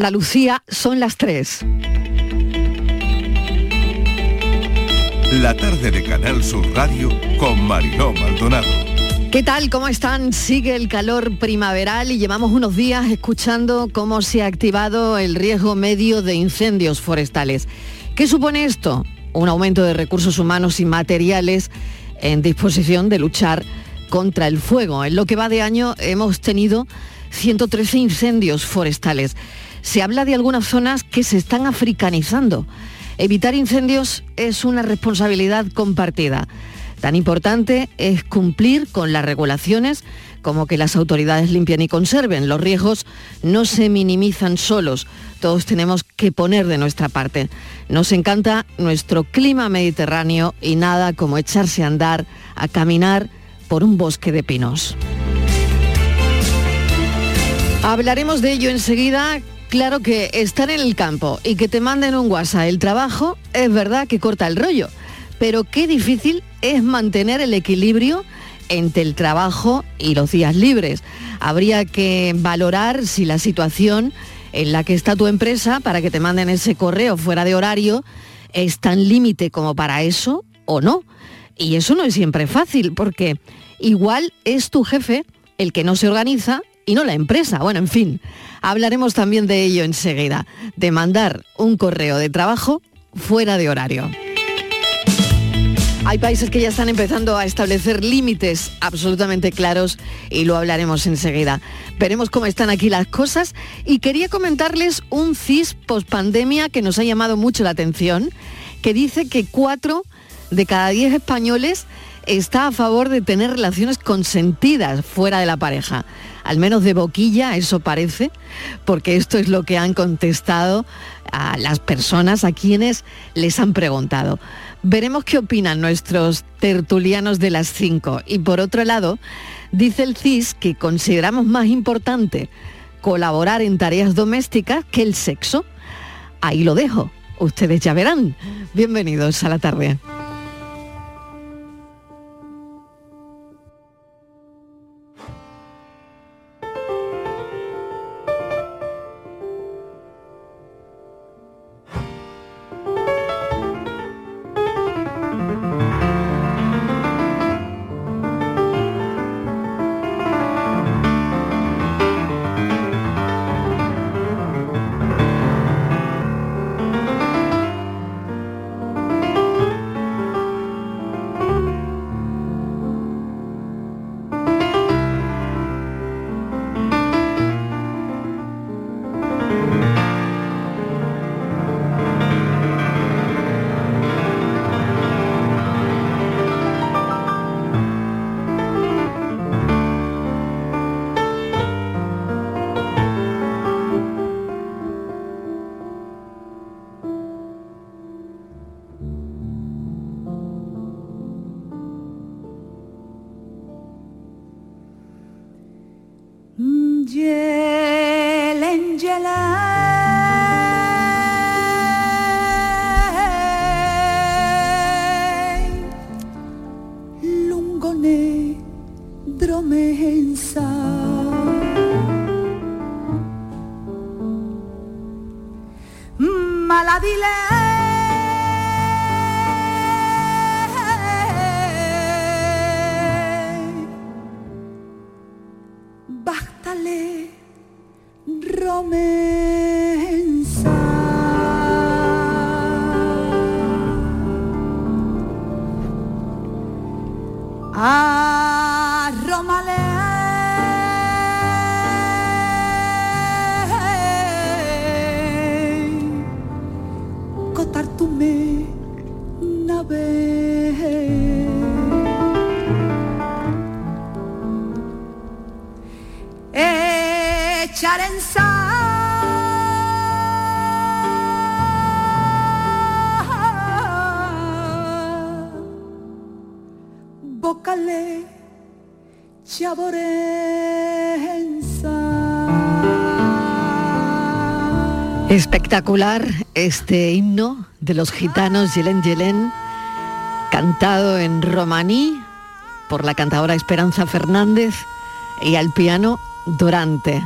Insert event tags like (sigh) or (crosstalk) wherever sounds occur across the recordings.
Andalucía son las 3. La tarde de Canal Sur Radio con Mariló Maldonado. ¿Qué tal? ¿Cómo están? Sigue el calor primaveral y llevamos unos días escuchando cómo se ha activado el riesgo medio de incendios forestales. ¿Qué supone esto? Un aumento de recursos humanos y materiales en disposición de luchar contra el fuego. En lo que va de año hemos tenido 113 incendios forestales se habla de algunas zonas que se están africanizando. Evitar incendios es una responsabilidad compartida. Tan importante es cumplir con las regulaciones como que las autoridades limpien y conserven. Los riesgos no se minimizan solos, todos tenemos que poner de nuestra parte. Nos encanta nuestro clima mediterráneo y nada como echarse a andar, a caminar por un bosque de pinos. Hablaremos de ello enseguida Claro que estar en el campo y que te manden un WhatsApp el trabajo es verdad que corta el rollo, pero qué difícil es mantener el equilibrio entre el trabajo y los días libres. Habría que valorar si la situación en la que está tu empresa para que te manden ese correo fuera de horario es tan límite como para eso o no. Y eso no es siempre fácil porque igual es tu jefe el que no se organiza y no la empresa. Bueno, en fin, hablaremos también de ello enseguida, de mandar un correo de trabajo fuera de horario. Hay países que ya están empezando a establecer límites absolutamente claros y lo hablaremos enseguida. Veremos cómo están aquí las cosas y quería comentarles un CIS post-pandemia que nos ha llamado mucho la atención, que dice que cuatro de cada diez españoles está a favor de tener relaciones consentidas fuera de la pareja al menos de boquilla, eso parece, porque esto es lo que han contestado a las personas a quienes les han preguntado. Veremos qué opinan nuestros tertulianos de las cinco. Y por otro lado, dice el CIS que consideramos más importante colaborar en tareas domésticas que el sexo. Ahí lo dejo. Ustedes ya verán. Bienvenidos a la tarde. mala dile. Espectacular este himno de los gitanos Yelen Yelen, cantado en romaní por la cantadora Esperanza Fernández y al piano Durante.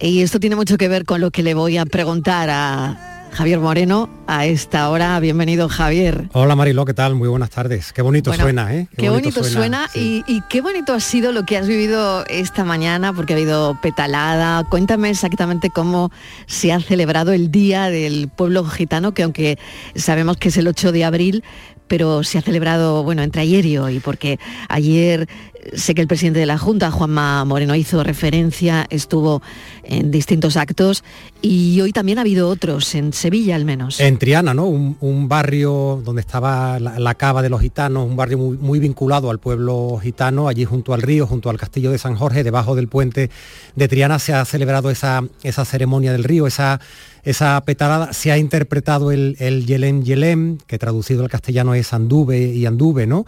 Y esto tiene mucho que ver con lo que le voy a preguntar a Javier Moreno a esta hora. Bienvenido, Javier. Hola, Mariló, ¿qué tal? Muy buenas tardes. Qué bonito suena, ¿eh? Qué, bonito, suena, y, qué bonito ha sido lo que has vivido esta mañana, porque ha habido petalada. Cuéntame exactamente cómo se ha celebrado el Día del Pueblo Gitano, que aunque sabemos que es el 8 de abril, pero se ha celebrado, bueno, entre ayer y hoy, porque ayer sé que el presidente de la Junta, Juanma Moreno, hizo referencia, estuvo en distintos actos y hoy también ha habido otros, en Sevilla al menos. En Triana, ¿no? Un, barrio donde estaba la, cava de los gitanos, un barrio muy, vinculado al pueblo gitano, allí junto al río, junto al castillo de San Jorge, debajo del puente de Triana se ha celebrado esa, ceremonia del río, esa esa petalada se ha interpretado el, el Yelem Yelem, que traducido al castellano es anduve y anduve, ¿no?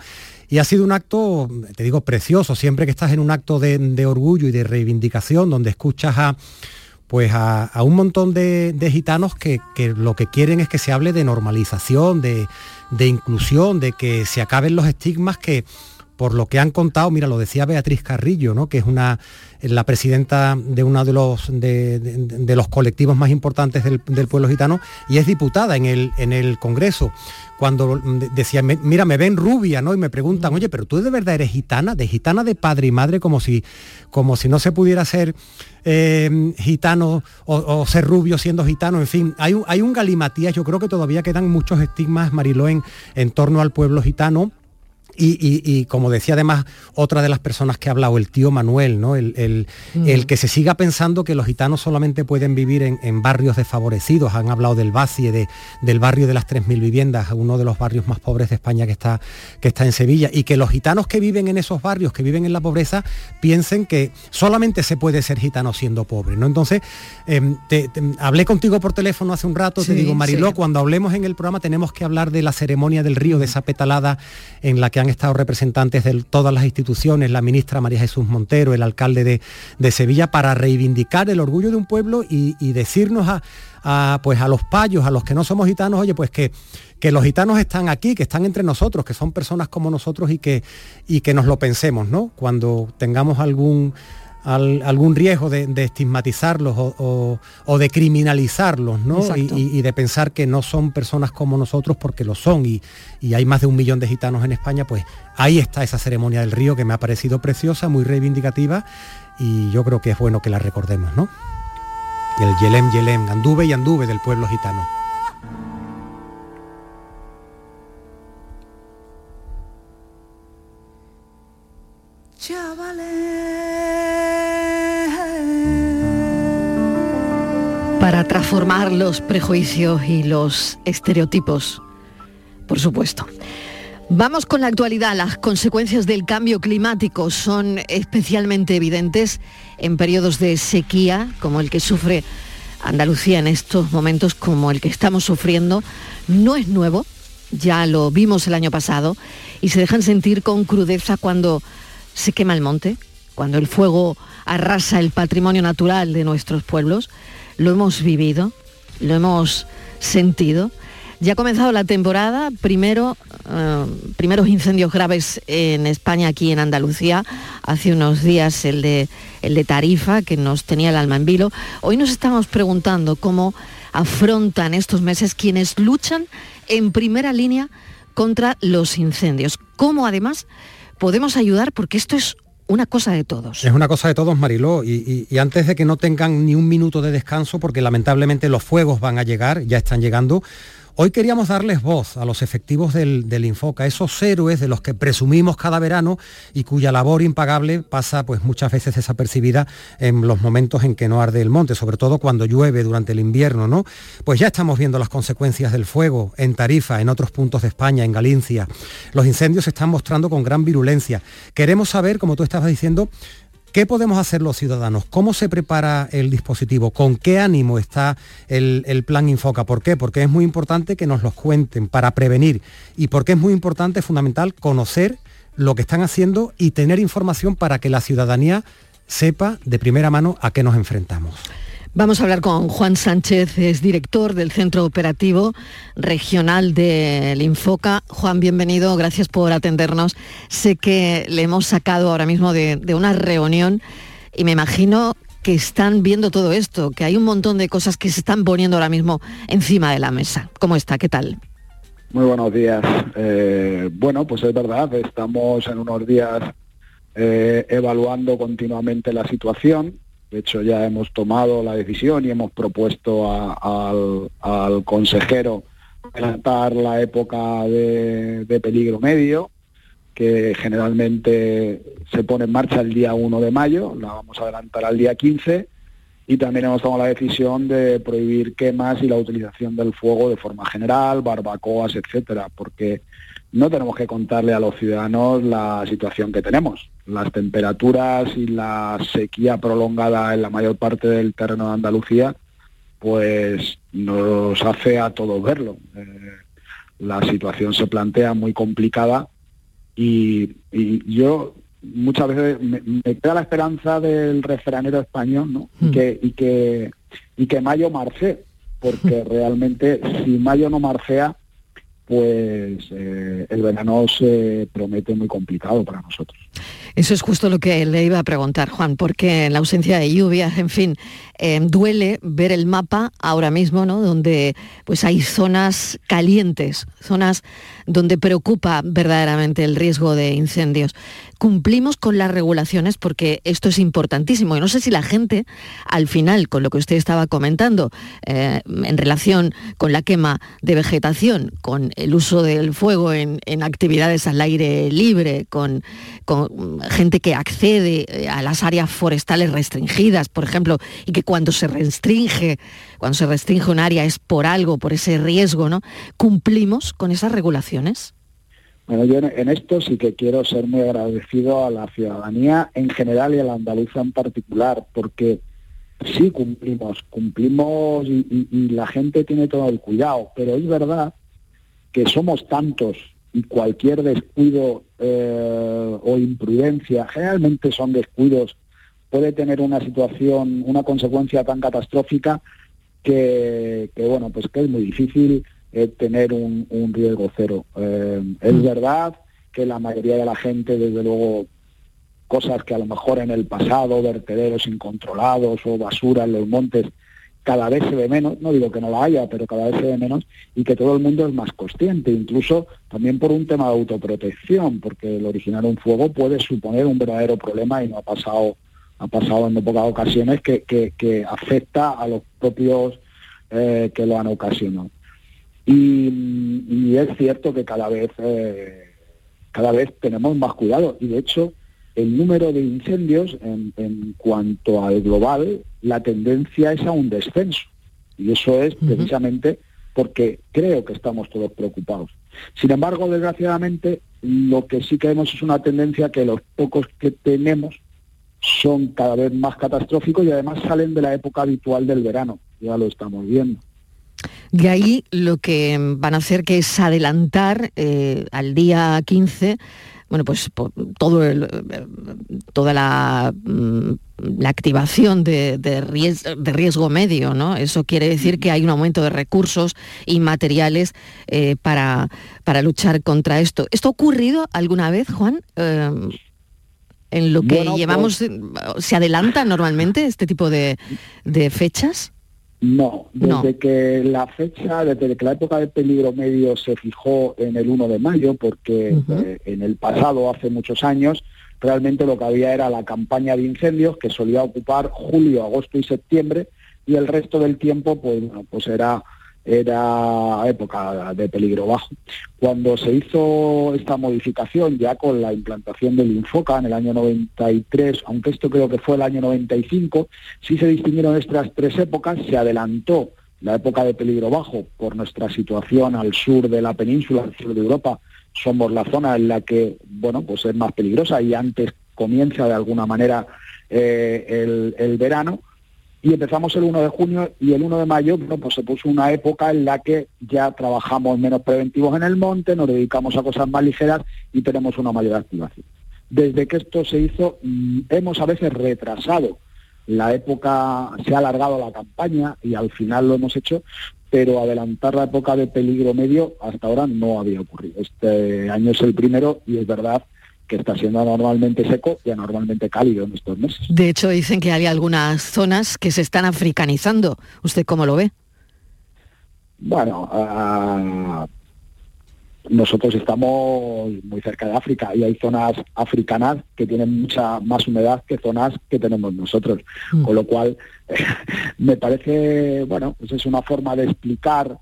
Y ha sido un acto, te digo, precioso, siempre que estás en un acto de, orgullo y de reivindicación, donde escuchas a, pues a, un montón de, gitanos que, lo que quieren es que se hable de normalización, de, de inclusión, de que se acaben los estigmas que, por lo que han contado, mira, lo decía Beatriz Carrillo, ¿no? que es una, la presidenta de uno de los, de, los colectivos más importantes del, pueblo gitano y es diputada en el, en el Congreso. Cuando decía, mira, me ven rubia, ¿no? Y me preguntan, oye, pero tú de verdad eres gitana, de gitana de padre y madre, como si, como si no se pudiera ser eh, gitano o, ser rubio siendo gitano, en fin, hay, hay un galimatías, yo creo que todavía quedan muchos estigmas, Mariló, en, en torno al pueblo gitano y, como decía además otra de las personas que ha hablado, el tío Manuel, ¿no? el, mm. que se siga pensando que los gitanos solamente pueden vivir en, barrios desfavorecidos. Han hablado del Vacie, de, del barrio de las 3.000 viviendas, uno de los barrios más pobres de España que está, que está en Sevilla. Y que los gitanos que viven en esos barrios, que viven en la pobreza, piensen que solamente se puede ser gitano siendo pobre. ¿no? Entonces, em, hablé contigo por teléfono hace un rato, te digo, Mariló, cuando hablemos en el programa tenemos que hablar de la ceremonia del río, de esa petalada en la que han estado representantes de todas las instituciones, la ministra María Jesús Montero, el alcalde de, Sevilla, para reivindicar el orgullo de un pueblo y, decirnos a, pues a los payos, a los que no somos gitanos, oye, pues que, que los gitanos están aquí, que están entre nosotros, que son personas como nosotros y que, y que nos lo pensemos, ¿no? Cuando tengamos algún algún riesgo de, estigmatizarlos o, de criminalizarlos, ¿no? Y, de pensar que no son personas como nosotros porque lo son y, hay más de un millón de gitanos en España, pues ahí está esa ceremonia del río que me ha parecido preciosa, muy reivindicativa y yo creo que es bueno que la recordemos, ¿no? El Yelem Yelem, anduve y anduve del pueblo gitano. Para transformar los prejuicios y los estereotipos, por supuesto. Vamos con la actualidad. Las consecuencias del cambio climático son especialmente evidentes en periodos de sequía, como el que sufre Andalucía en estos momentos, como el que estamos sufriendo. No es nuevo, ya lo vimos el año pasado, y se dejan sentir con crudeza cuando se quema el monte, cuando el fuego arrasa el patrimonio natural de nuestros pueblos lo hemos vivido, lo hemos sentido. Ya ha comenzado la temporada, primero, eh, primeros incendios graves en España, aquí en Andalucía, hace unos días el de, el de Tarifa, que nos tenía el alma en vilo. Hoy nos estamos preguntando cómo afrontan estos meses quienes luchan en primera línea contra los incendios. ¿Cómo además podemos ayudar? Porque esto es una cosa de todos. Es una cosa de todos, Mariló, y, antes de que no tengan ni un minuto de descanso, porque lamentablemente los fuegos van a llegar, ya están llegando, Hoy queríamos darles voz a los efectivos del, del, Infoca, esos héroes de los que presumimos cada verano y cuya labor impagable pasa pues muchas veces desapercibida en los momentos en que no arde el monte, sobre todo cuando llueve durante el invierno, ¿no? Pues ya estamos viendo las consecuencias del fuego en Tarifa, en otros puntos de España, en Galicia. Los incendios se están mostrando con gran virulencia. Queremos saber, como tú estabas diciendo, ¿Qué podemos hacer los ciudadanos? ¿Cómo se prepara el dispositivo? ¿Con qué ánimo está el, plan Infoca? ¿Por qué? Porque es muy importante que nos los cuenten para prevenir y porque es muy importante, fundamental, conocer lo que están haciendo y tener información para que la ciudadanía sepa de primera mano a qué nos enfrentamos. Vamos a hablar con Juan Sánchez, es director del Centro Operativo Regional del Infoca. Juan, bienvenido, gracias por atendernos. Sé que le hemos sacado ahora mismo de, una reunión y me imagino que están viendo todo esto, que hay un montón de cosas que se están poniendo ahora mismo encima de la mesa. ¿Cómo está? ¿Qué tal? Muy buenos días. Eh, bueno, pues es verdad, estamos en unos días eh, evaluando continuamente la situación. De hecho, ya hemos tomado la decisión y hemos propuesto al, al, consejero adelantar la época de, de peligro medio que generalmente se pone en marcha el día 1 de mayo, la vamos a adelantar al día 15 y también hemos tomado la decisión de prohibir quemas y la utilización del fuego de forma general, barbacoas, etcétera, porque no tenemos que contarle a los ciudadanos la situación que tenemos. Las temperaturas y la sequía prolongada en la mayor parte del terreno de Andalucía, pues nos hace a todos verlo. Eh, la situación se plantea muy complicada y, yo muchas veces me, queda la esperanza del refranero español, ¿no? Y, hmm. que, y, que, y que mayo marce, porque (laughs) realmente si mayo no marcea, pues eh, el verano se promete muy complicado para nosotros. Eso es justo lo que le iba a preguntar, Juan, porque en la ausencia de lluvias, en fin, eh, duele ver el mapa ahora mismo, ¿no? Donde pues hay zonas calientes, zonas donde preocupa verdaderamente el riesgo de incendios. Cumplimos con las regulaciones porque esto es importantísimo. Y no sé si la gente, al final, con lo que usted estaba comentando, eh, en relación con la quema de vegetación, con el uso del fuego en, actividades al aire libre, con, con gente que accede eh, a las áreas forestales restringidas, por ejemplo, y que cuando se restringe, cuando se restringe un área es por algo, por ese riesgo, ¿no? ¿Cumplimos con esas regulaciones? Bueno, yo en esto sí que quiero ser muy agradecido a la ciudadanía en general y a la andaluza en particular, porque sí cumplimos, cumplimos y la gente tiene todo el cuidado, pero es verdad que somos tantos y cualquier descuido eh, o imprudencia, generalmente son descuidos, puede tener una situación, una consecuencia tan catastrófica que, bueno, pues que es muy difícil eh, tener un, riesgo cero. Eh, es mm. verdad que la mayoría de la gente, desde luego, cosas que a lo mejor en el pasado, vertederos incontrolados o basura en los montes, cada vez se ve menos, no digo que no la haya, pero cada vez se ve menos y que todo el mundo es más consciente, incluso también por un tema de autoprotección, porque el originar un fuego puede suponer un verdadero problema y no ha pasado, ha pasado en pocas ocasiones que, que, afecta a los propios eh, que lo han ocasionado. Y, es cierto que cada vez, eh, cada vez tenemos más cuidado y de hecho el número de incendios en, cuanto al global, la tendencia es a un descenso. Y eso es precisamente porque creo que estamos todos preocupados. Sin embargo, desgraciadamente, lo que sí que vemos es una tendencia que los pocos que tenemos son cada vez más catastróficos y además salen de la época habitual del verano. Ya lo estamos viendo. De ahí lo que van a hacer que es adelantar eh, al día 15 bueno, pues todo el, toda la, mm, la activación de, de, riesgo, medio, ¿no? Eso quiere decir que hay un aumento de recursos y materiales eh, para, para, luchar contra esto. ¿Esto ha ocurrido alguna vez, Juan? Eh, en lo que llevamos, pues ¿se adelanta normalmente este tipo de, de fechas? No, desde que la fecha, desde que la época de peligro medio se fijó en el 1 de mayo, porque eh, en el pasado, hace muchos años, realmente lo que había era la campaña de incendios que solía ocupar julio, agosto y septiembre, y el resto del tiempo, pues, pues era era época de peligro bajo. Cuando se hizo esta modificación ya con la implantación del Infoca en el año 93, aunque esto creo que fue el año 95, sí se distinguieron estas tres épocas, se adelantó la época de peligro bajo por nuestra situación al sur de la península, al sur de Europa, somos la zona en la que, bueno, pues es más peligrosa y antes comienza de alguna manera eh, el, el verano, y empezamos el 1 de junio y el 1 de mayo pues se puso una época en la que ya trabajamos menos preventivos en el monte, nos dedicamos a cosas más ligeras y tenemos una mayor activación. Desde que esto se hizo, mm, hemos a veces retrasado la época, se ha alargado la campaña y al final lo hemos hecho, pero adelantar la época de peligro medio hasta ahora no había ocurrido. Este año es el primero y es verdad que está siendo anormalmente seco y anormalmente cálido en estos meses. De hecho, dicen que hay algunas zonas que se están africanizando. ¿Usted cómo lo ve? Bueno, uh, nosotros estamos muy cerca de África y hay zonas africanas que tienen mucha más humedad que zonas que tenemos nosotros. Mm. Con lo cual, (laughs) me parece, bueno, pues es una forma de explicar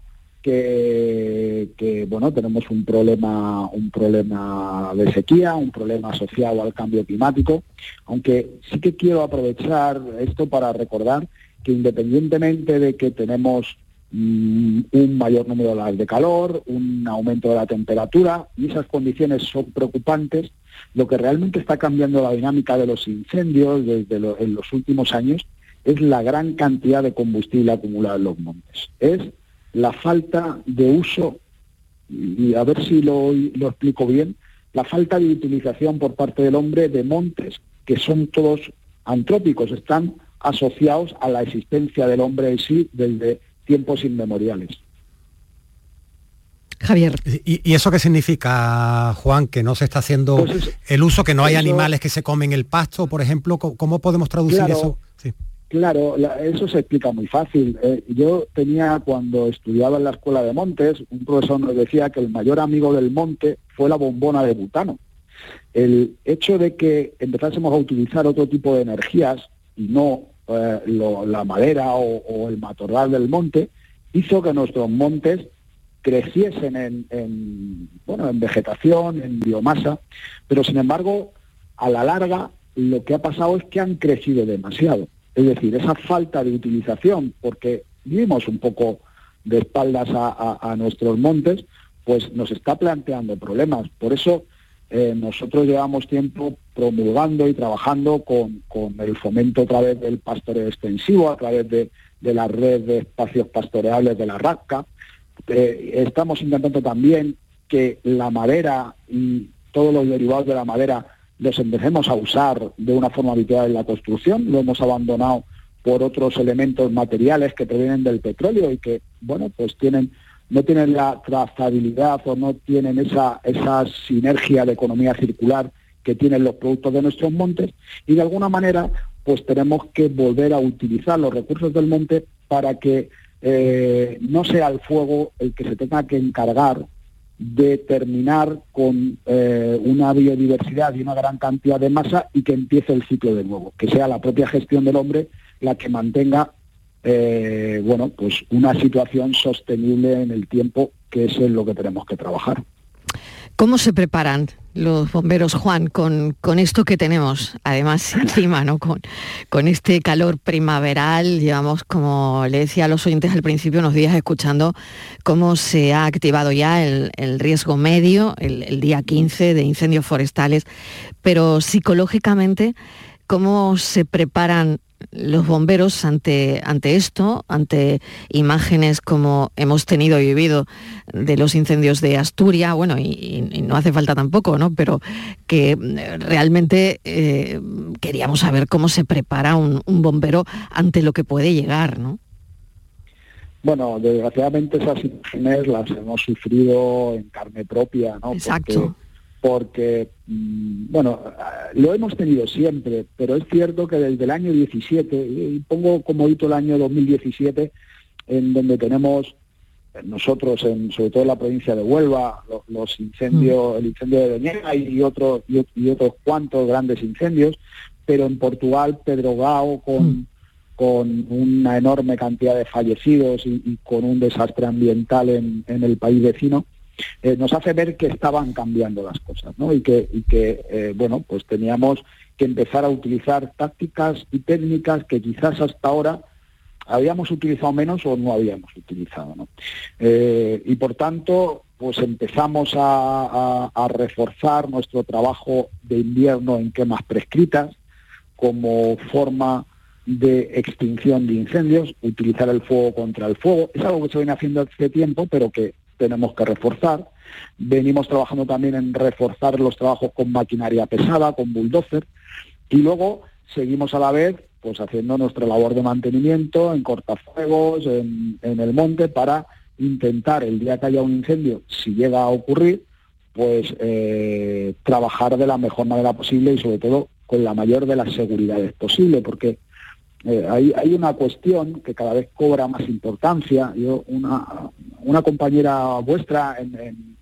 que, bueno, tenemos un problema, un problema de sequía, un problema asociado al cambio climático, aunque sí que quiero aprovechar esto para recordar que independientemente de que tenemos Mm, un mayor número de horas de calor, un aumento de la temperatura, y esas condiciones son preocupantes. Lo que realmente está cambiando la dinámica de los incendios desde en los últimos años es la gran cantidad de combustible acumulado en los montes. Es la falta de uso, y a ver si lo, lo explico bien, la falta de utilización por parte del hombre de montes que son todos antrópicos, están asociados a la existencia del hombre en sí desde tiempos inmemoriales. Javier. ¿Y, eso qué significa, Juan? Que no se está haciendo pues el uso, que no hay animales que se comen el pasto, por ejemplo. ¿Cómo podemos traducir eso? Claro, eso se explica muy fácil. Eh, yo tenía, cuando estudiaba en la Escuela de Montes, un profesor nos decía que el mayor amigo del monte fue la bombona de butano. El hecho de que empezásemos a utilizar otro tipo de energías y no eh, la madera o, el matorral del monte, hizo que nuestros montes creciesen en, bueno, en vegetación, en biomasa, pero sin embargo, a la larga, lo que ha pasado es que han crecido demasiado. Es decir, esa falta de utilización, porque vivimos un poco de espaldas a nuestros montes, pues nos está planteando problemas. Por eso eh, nosotros llevamos tiempo promulgando y trabajando con, el fomento a través del pastoreo extensivo, a través de, la red de espacios pastoreables de la RACA. Eh, estamos intentando también que la madera y todos los derivados de la madera los empecemos a usar de una forma habitual en la construcción. Lo hemos abandonado por otros elementos materiales que provienen del petróleo y que, bueno, pues tienen no tienen la trazabilidad o no tienen esa, esa sinergia de economía circular que tienen los productos de nuestros montes y de alguna manera pues tenemos que volver a utilizar los recursos del monte para que eh, no sea el fuego el que se tenga que encargar de terminar con eh, una biodiversidad y una gran cantidad de masa y que empiece el ciclo de nuevo, que sea la propia gestión del hombre la que mantenga eh, bueno, pues una situación sostenible en el tiempo, que es en lo que tenemos que trabajar. ¿Cómo se preparan los bomberos, Juan, con, con esto que tenemos, además (laughs) encima, ¿no? Con, con este calor primaveral, llevamos, como le decía a los oyentes al principio, unos días escuchando cómo se ha activado ya el, riesgo medio, el, el día 15 de incendios forestales, pero psicológicamente, ¿cómo se preparan los bomberos ante, ante esto, ante imágenes como hemos tenido y vivido de los incendios de Asturias, bueno, y, no hace falta tampoco, ¿no? Pero que realmente eh, queríamos saber cómo se prepara un, bombero ante lo que puede llegar, ¿no? Bueno, desgraciadamente esas imágenes las hemos sufrido en carne propia, ¿no? Exacto porque, mm, bueno, lo hemos tenido siempre, pero es cierto que desde el año 17, y pongo como hito el año 2017, en donde tenemos eh, nosotros, en, sobre todo en la provincia de Huelva, los, incendios, mm. el incendio de Doñera y, otros y, otros cuantos grandes incendios, pero en Portugal, Pedro Gao, con, mm. con una enorme cantidad de fallecidos y, con un desastre ambiental en el país vecino, eh, nos hace ver que estaban cambiando las cosas, ¿no? Y que, y que eh, bueno, pues teníamos que empezar a utilizar tácticas y técnicas que quizás hasta ahora habíamos utilizado menos o no habíamos utilizado. Eh, y por tanto, pues empezamos a, reforzar nuestro trabajo de invierno en quemas prescritas como forma de extinción de incendios, utilizar el fuego contra el fuego. Es algo que se viene haciendo hace tiempo, pero que tenemos que reforzar. Venimos trabajando también en reforzar los trabajos con maquinaria pesada, con bulldozer, y luego seguimos a la vez pues haciendo nuestra labor de mantenimiento en cortafuegos, en, el monte, para intentar el día que haya un incendio, si llega a ocurrir, pues eh, trabajar de la mejor manera posible y sobre todo con la mayor de las seguridades posible, porque eh, hay, una cuestión que cada vez cobra más importancia. Yo, una, una compañera vuestra en,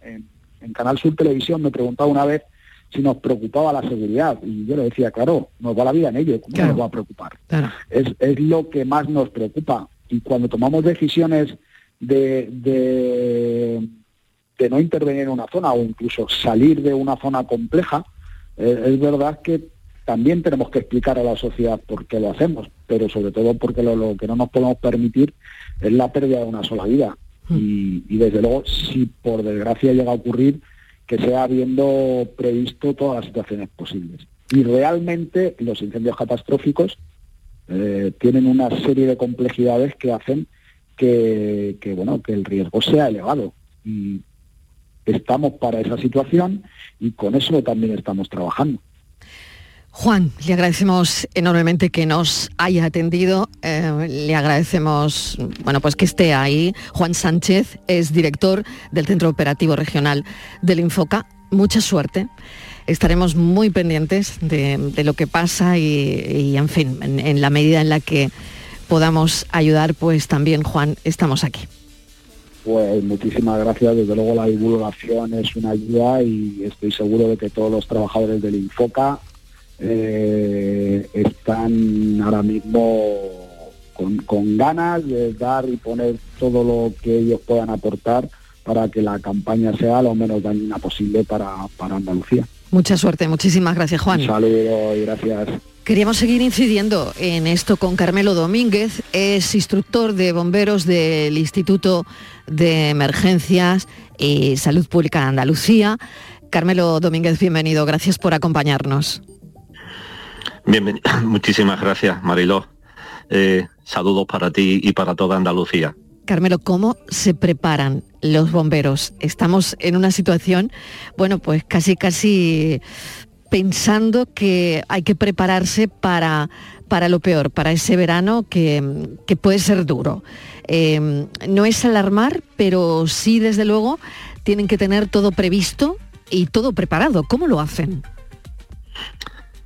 Canal Sur Televisión me preguntaba una vez si nos preocupaba la seguridad. Y yo le decía, claro, nos va la vida en ello, ¿cómo nos va a preocupar? Es, es, lo que más nos preocupa. Y cuando tomamos decisiones de, de, de, no intervenir en una zona o incluso salir de una zona compleja, eh, es verdad que también tenemos que explicar a la sociedad por qué lo hacemos, pero sobre todo porque lo, que no nos podemos permitir es la pérdida de una sola vida. Hmm. Y, desde luego, si por desgracia llega a ocurrir, que sea habiendo previsto todas las situaciones posibles. Y realmente los incendios catastróficos eh, tienen una serie de complejidades que hacen que, bueno, que el riesgo sea elevado. Y estamos para esa situación y con eso también estamos trabajando. Juan, le agradecemos enormemente que nos haya atendido. Eh, le agradecemos, bueno, pues que esté ahí. Juan Sánchez es director del Centro Operativo Regional del Infoca. Mucha suerte. Estaremos muy pendientes de, lo que pasa y, en fin, en, la medida en la que podamos ayudar, pues también, Juan, estamos aquí. Pues muchísimas gracias. Desde luego la divulgación es una ayuda y estoy seguro de que todos los trabajadores del Infoca eh, están ahora mismo con, ganas de dar y poner todo lo que ellos puedan aportar para que la campaña sea lo menos dañina posible para, para Andalucía. Mucha suerte, muchísimas gracias Juan. Un saludo y gracias. Queríamos seguir incidiendo en esto con Carmelo Domínguez, es instructor de bomberos del Instituto de Emergencias y Salud Pública de Andalucía. Carmelo Domínguez, bienvenido, gracias por acompañarnos. (coughs) Muchísimas gracias, Mariló. Eh, saludos para ti y para toda Andalucía. Carmelo, ¿cómo se preparan los bomberos? Estamos en una situación, bueno, pues casi, casi pensando que hay que prepararse para, para lo peor, para ese verano que, puede ser duro. Eh, no es alarmar, pero sí, desde luego, tienen que tener todo previsto y todo preparado. ¿Cómo lo hacen?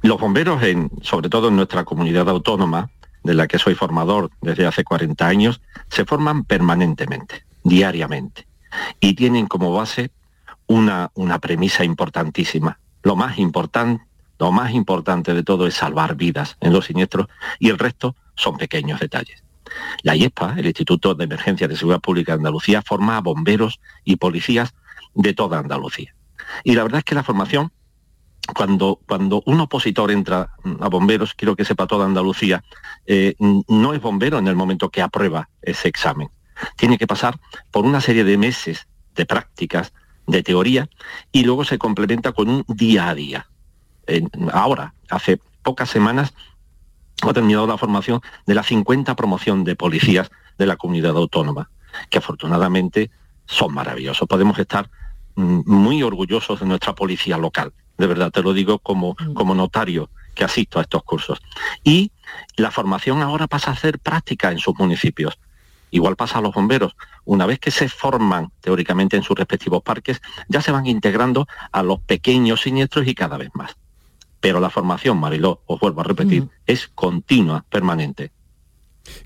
Los bomberos, en, sobre todo en nuestra comunidad autónoma, de la que soy formador desde hace 40 años, se forman permanentemente, diariamente, y tienen como base una, una premisa importantísima. Lo más importante, lo más importante de todo es salvar vidas en los siniestros y el resto son pequeños detalles. La IESPA, el Instituto de Emergencia de Seguridad Pública de Andalucía, forma a bomberos y policías de toda Andalucía. Y la verdad es que la formación cuando, cuando un opositor entra a bomberos, quiero que sepa toda Andalucía, eh, no es bombero en el momento que aprueba ese examen. Tiene que pasar por una serie de meses de prácticas, de teoría, y luego se complementa con un día a día. ahora, hace pocas semanas, ha terminado la formación de la 50 promoción de policías de la comunidad autónoma, que afortunadamente son maravillosos. Podemos estar mm, muy orgullosos de nuestra policía local de verdad te lo digo como, mm. como notario que asisto a estos cursos. Y la formación ahora pasa a ser práctica en sus municipios. Igual pasa a los bomberos. Una vez que se forman teóricamente en sus respectivos parques, ya se van integrando a los pequeños siniestros y cada vez más. Pero la formación, Mariló, os vuelvo a repetir, mm. es continua, permanente.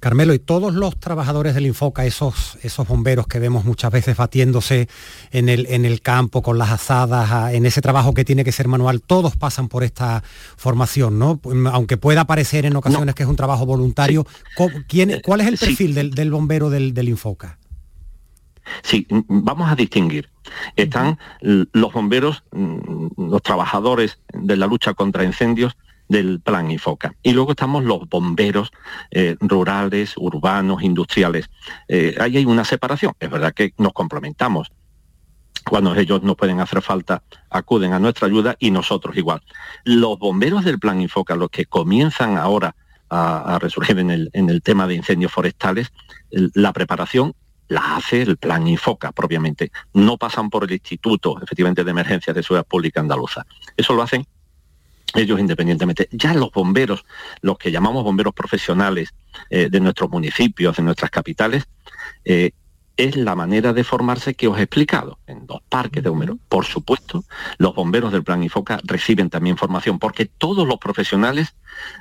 Carmelo, y todos los trabajadores del Infoca, esos, esos bomberos que vemos muchas veces batiéndose en el, en el campo con las asadas, en ese trabajo que tiene que ser manual, todos pasan por esta formación, ¿no? Aunque pueda parecer en ocasiones que es un trabajo voluntario, ¿quién, ¿cuál es el perfil del, bombero del, del Infoca? Sí, vamos a distinguir. Están los bomberos, los trabajadores de la lucha contra incendios, del plan IFOCA. Y luego estamos los bomberos eh, rurales, urbanos, industriales. Eh, ahí hay una separación. Es verdad que nos complementamos. Cuando ellos no pueden hacer falta, acuden a nuestra ayuda y nosotros igual. Los bomberos del plan IFOCA, los que comienzan ahora a, resurgir en el, en el tema de incendios forestales, la preparación la hace el plan IFOCA propiamente. No pasan por el Instituto, efectivamente, de Emergencias de Seguridad Pública Andaluza. Eso lo hacen ellos independientemente. Ya los bomberos, los que llamamos bomberos profesionales eh, de nuestros municipios, de nuestras capitales, eh, es la manera de formarse que os he explicado en dos parques de bomberos. Por supuesto, los bomberos del Plan Infoca reciben también formación porque todos los profesionales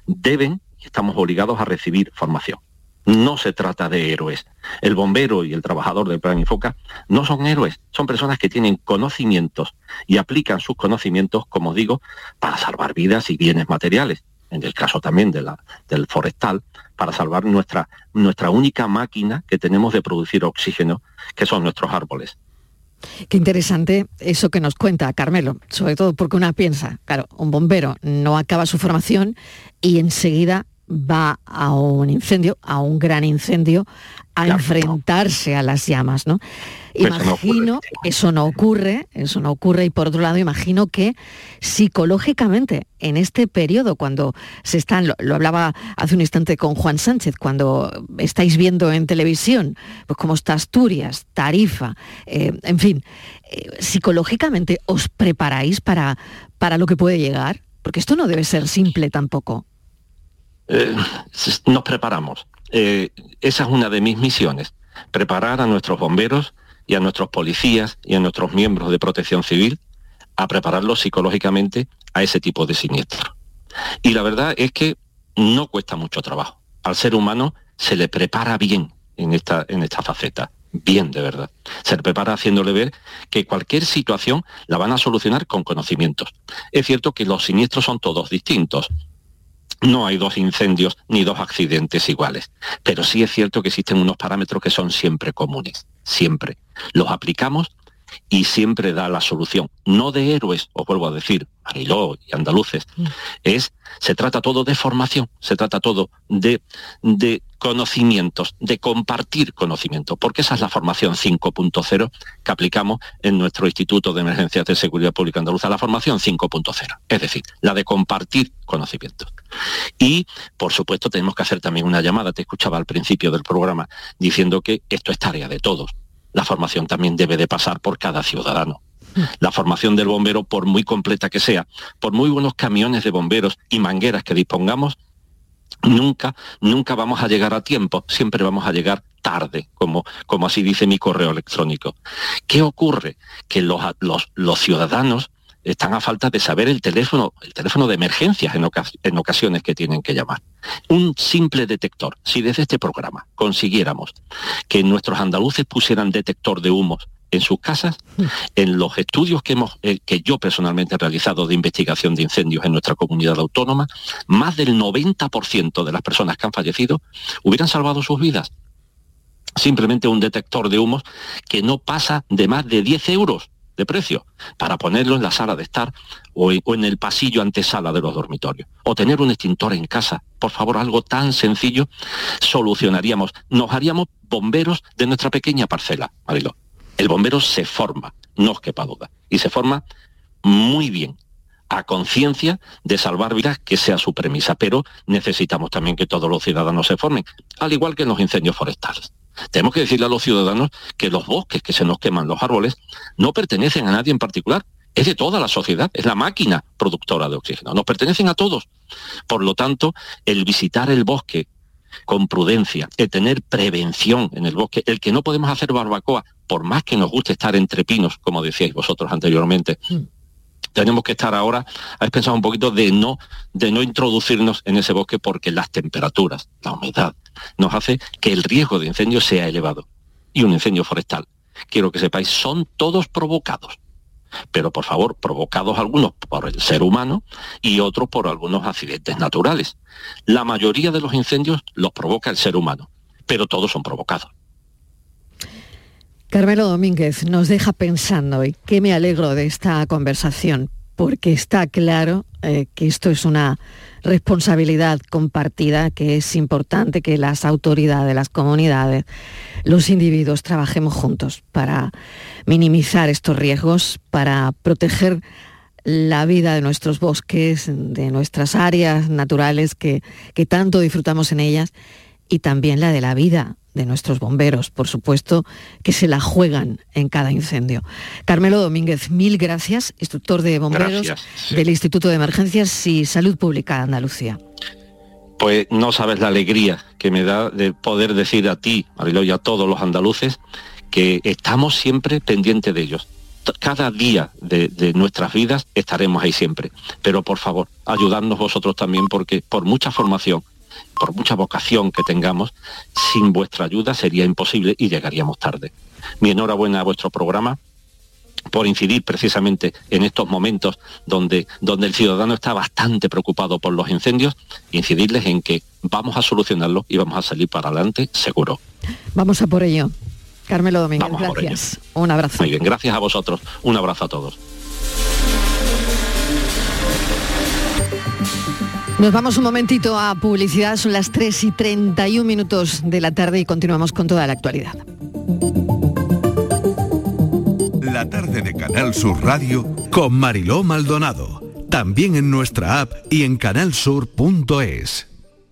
deben y estamos obligados a recibir formación. No se trata de héroes. El bombero y el trabajador del Plan Infoca no son héroes, son personas que tienen conocimientos y aplican sus conocimientos, como digo, para salvar vidas y bienes materiales. En el caso también del forestal, para salvar nuestra, nuestra única máquina que tenemos de producir oxígeno, que son nuestros árboles. Qué interesante eso que nos cuenta Carmelo, sobre todo porque una piensa, claro, un bombero no acaba su formación y enseguida va a un incendio, a un gran incendio, a enfrentarse a las llamas, ¿no? Imagino, eso no, ocurre, eso no ocurre, y por otro lado, imagino que psicológicamente, en este periodo, cuando se están, lo, hablaba hace un instante con Juan Sánchez, cuando estáis viendo en televisión, pues como está Asturias, Tarifa, eh, en fin, eh, psicológicamente os preparáis para, para lo que puede llegar, porque esto no debe ser simple tampoco. Eh, nos preparamos. Eh, esa es una de mis misiones, preparar a nuestros bomberos y a nuestros policías y a nuestros miembros de protección civil a prepararlos psicológicamente a ese tipo de siniestro. Y la verdad es que no cuesta mucho trabajo. Al ser humano se le prepara bien en esta, en esta faceta. Bien, de verdad. Se le prepara haciéndole ver que cualquier situación la van a solucionar con conocimientos. Es cierto que los siniestros son todos distintos no hay dos incendios ni dos accidentes iguales. Pero sí es cierto que existen unos parámetros que son siempre comunes, siempre. Los aplicamos y siempre da la solución. No de héroes, os vuelvo a decir, Mariló y andaluces, mm. es, se trata todo de formación, se trata todo de, de conocimientos, de compartir conocimientos, porque esa es la formación 5.0 que aplicamos en nuestro Instituto de Emergencias de Seguridad Pública Andaluza, la formación 5.0, es decir, la de compartir conocimientos. Y, por supuesto, tenemos que hacer también una llamada, te escuchaba al principio del programa, diciendo que esto es tarea de todos la formación también debe de pasar por cada ciudadano. La formación del bombero, por muy completa que sea, por muy buenos camiones de bomberos y mangueras que dispongamos, nunca, nunca vamos a llegar a tiempo, siempre vamos a llegar tarde, como, como así dice mi correo electrónico. ¿Qué ocurre? Que los, los, los ciudadanos están a falta de saber el teléfono, el teléfono de emergencias en, ocasiones que tienen que llamar. Un simple detector. Si desde este programa consiguiéramos que nuestros andaluces pusieran detector de humos en sus casas, en los estudios que, hemos, eh, que yo personalmente he realizado de investigación de incendios en nuestra comunidad autónoma, más del 90% de las personas que han fallecido hubieran salvado sus vidas. Simplemente un detector de humos que no pasa de más de 10 euros de precio para ponerlo en la sala de estar o, en el pasillo antesala de los dormitorios. O tener un extintor en casa. Por favor, algo tan sencillo solucionaríamos. Nos haríamos bomberos de nuestra pequeña parcela, Marilo. El bombero se forma, no os quepa duda. Y se forma muy bien, a conciencia de salvar vidas, que sea su premisa. Pero necesitamos también que todos los ciudadanos se formen, al igual que en los incendios forestales. Tenemos que decirle a los ciudadanos que los bosques que se nos queman, los árboles, no pertenecen a nadie en particular, es de toda la sociedad, es la máquina productora de oxígeno, nos pertenecen a todos. Por lo tanto, el visitar el bosque con prudencia, el tener prevención en el bosque, el que no podemos hacer barbacoa, por más que nos guste estar entre pinos, como decíais vosotros anteriormente, mm tenemos que estar ahora, habéis pensado un poquito de no, de no introducirnos en ese bosque porque las temperaturas, la humedad, nos hace que el riesgo de incendio sea elevado. Y un incendio forestal, quiero que sepáis, son todos provocados. Pero por favor, provocados algunos por el ser humano y otros por algunos accidentes naturales. La mayoría de los incendios los provoca el ser humano, pero todos son provocados. Carmelo Domínguez nos deja pensando y que me alegro de esta conversación porque está claro eh, que esto es una responsabilidad compartida, que es importante que las autoridades, las comunidades, los individuos trabajemos juntos para minimizar estos riesgos, para proteger la vida de nuestros bosques, de nuestras áreas naturales que, que tanto disfrutamos en ellas y también la de la vida de nuestros bomberos, por supuesto, que se la juegan en cada incendio. Carmelo Domínguez, mil gracias, instructor de bomberos del Instituto de Emergencias y Salud Pública de Andalucía. Pues no sabes la alegría que me da de poder decir a ti, Marilo, y a todos los andaluces, que estamos siempre pendientes de ellos. Cada día de, nuestras vidas estaremos ahí siempre. Pero por favor, ayudadnos vosotros también porque por mucha formación, por mucha vocación que tengamos, sin vuestra ayuda sería imposible y llegaríamos tarde. Mi enhorabuena a vuestro programa por incidir precisamente en estos momentos donde, donde el ciudadano está bastante preocupado por los incendios, incidirles en que vamos a solucionarlo y vamos a salir para adelante seguro. Vamos a por ello. Carmelo Domínguez, gracias. Un abrazo. Muy bien, gracias a vosotros. Un abrazo a todos. Nos vamos un momentito a publicidad, son las 3 y 31 minutos de la tarde y continuamos con toda la actualidad. La tarde de Canal Sur Radio con Mariló Maldonado, también en nuestra app y en canalsur.es.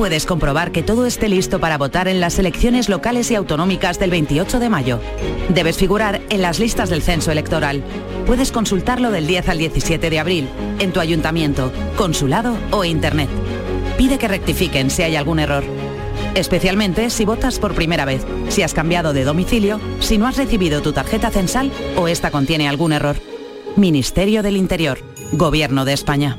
puedes comprobar que todo esté listo para votar en las elecciones locales y autonómicas del 28 de mayo. Debes figurar en las listas del censo electoral. Puedes consultarlo del 10 al 17 de abril, en tu ayuntamiento, consulado o internet. Pide que rectifiquen si hay algún error. Especialmente si votas por primera vez, si has cambiado de domicilio, si no has recibido tu tarjeta censal o esta contiene algún error. Ministerio del Interior, Gobierno de España.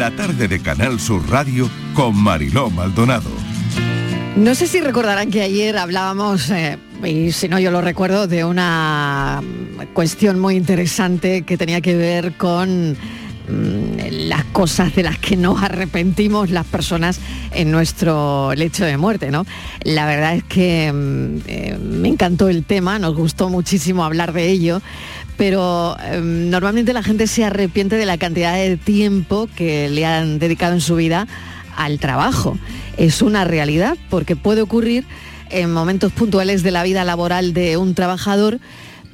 La tarde de Canal Sur Radio con Mariló Maldonado. No sé si recordarán que ayer hablábamos, eh, y si no yo lo recuerdo, de una cuestión muy interesante que tenía que ver con mm, las cosas de las que nos arrepentimos las personas en nuestro lecho de muerte, ¿no? La verdad es que mm, eh, me encantó el tema, nos gustó muchísimo hablar de ello, pero em, normalmente la gente se arrepiente de la cantidad de tiempo que le han dedicado en su vida al trabajo. Es una realidad porque puede ocurrir en momentos puntuales de la vida laboral de un trabajador,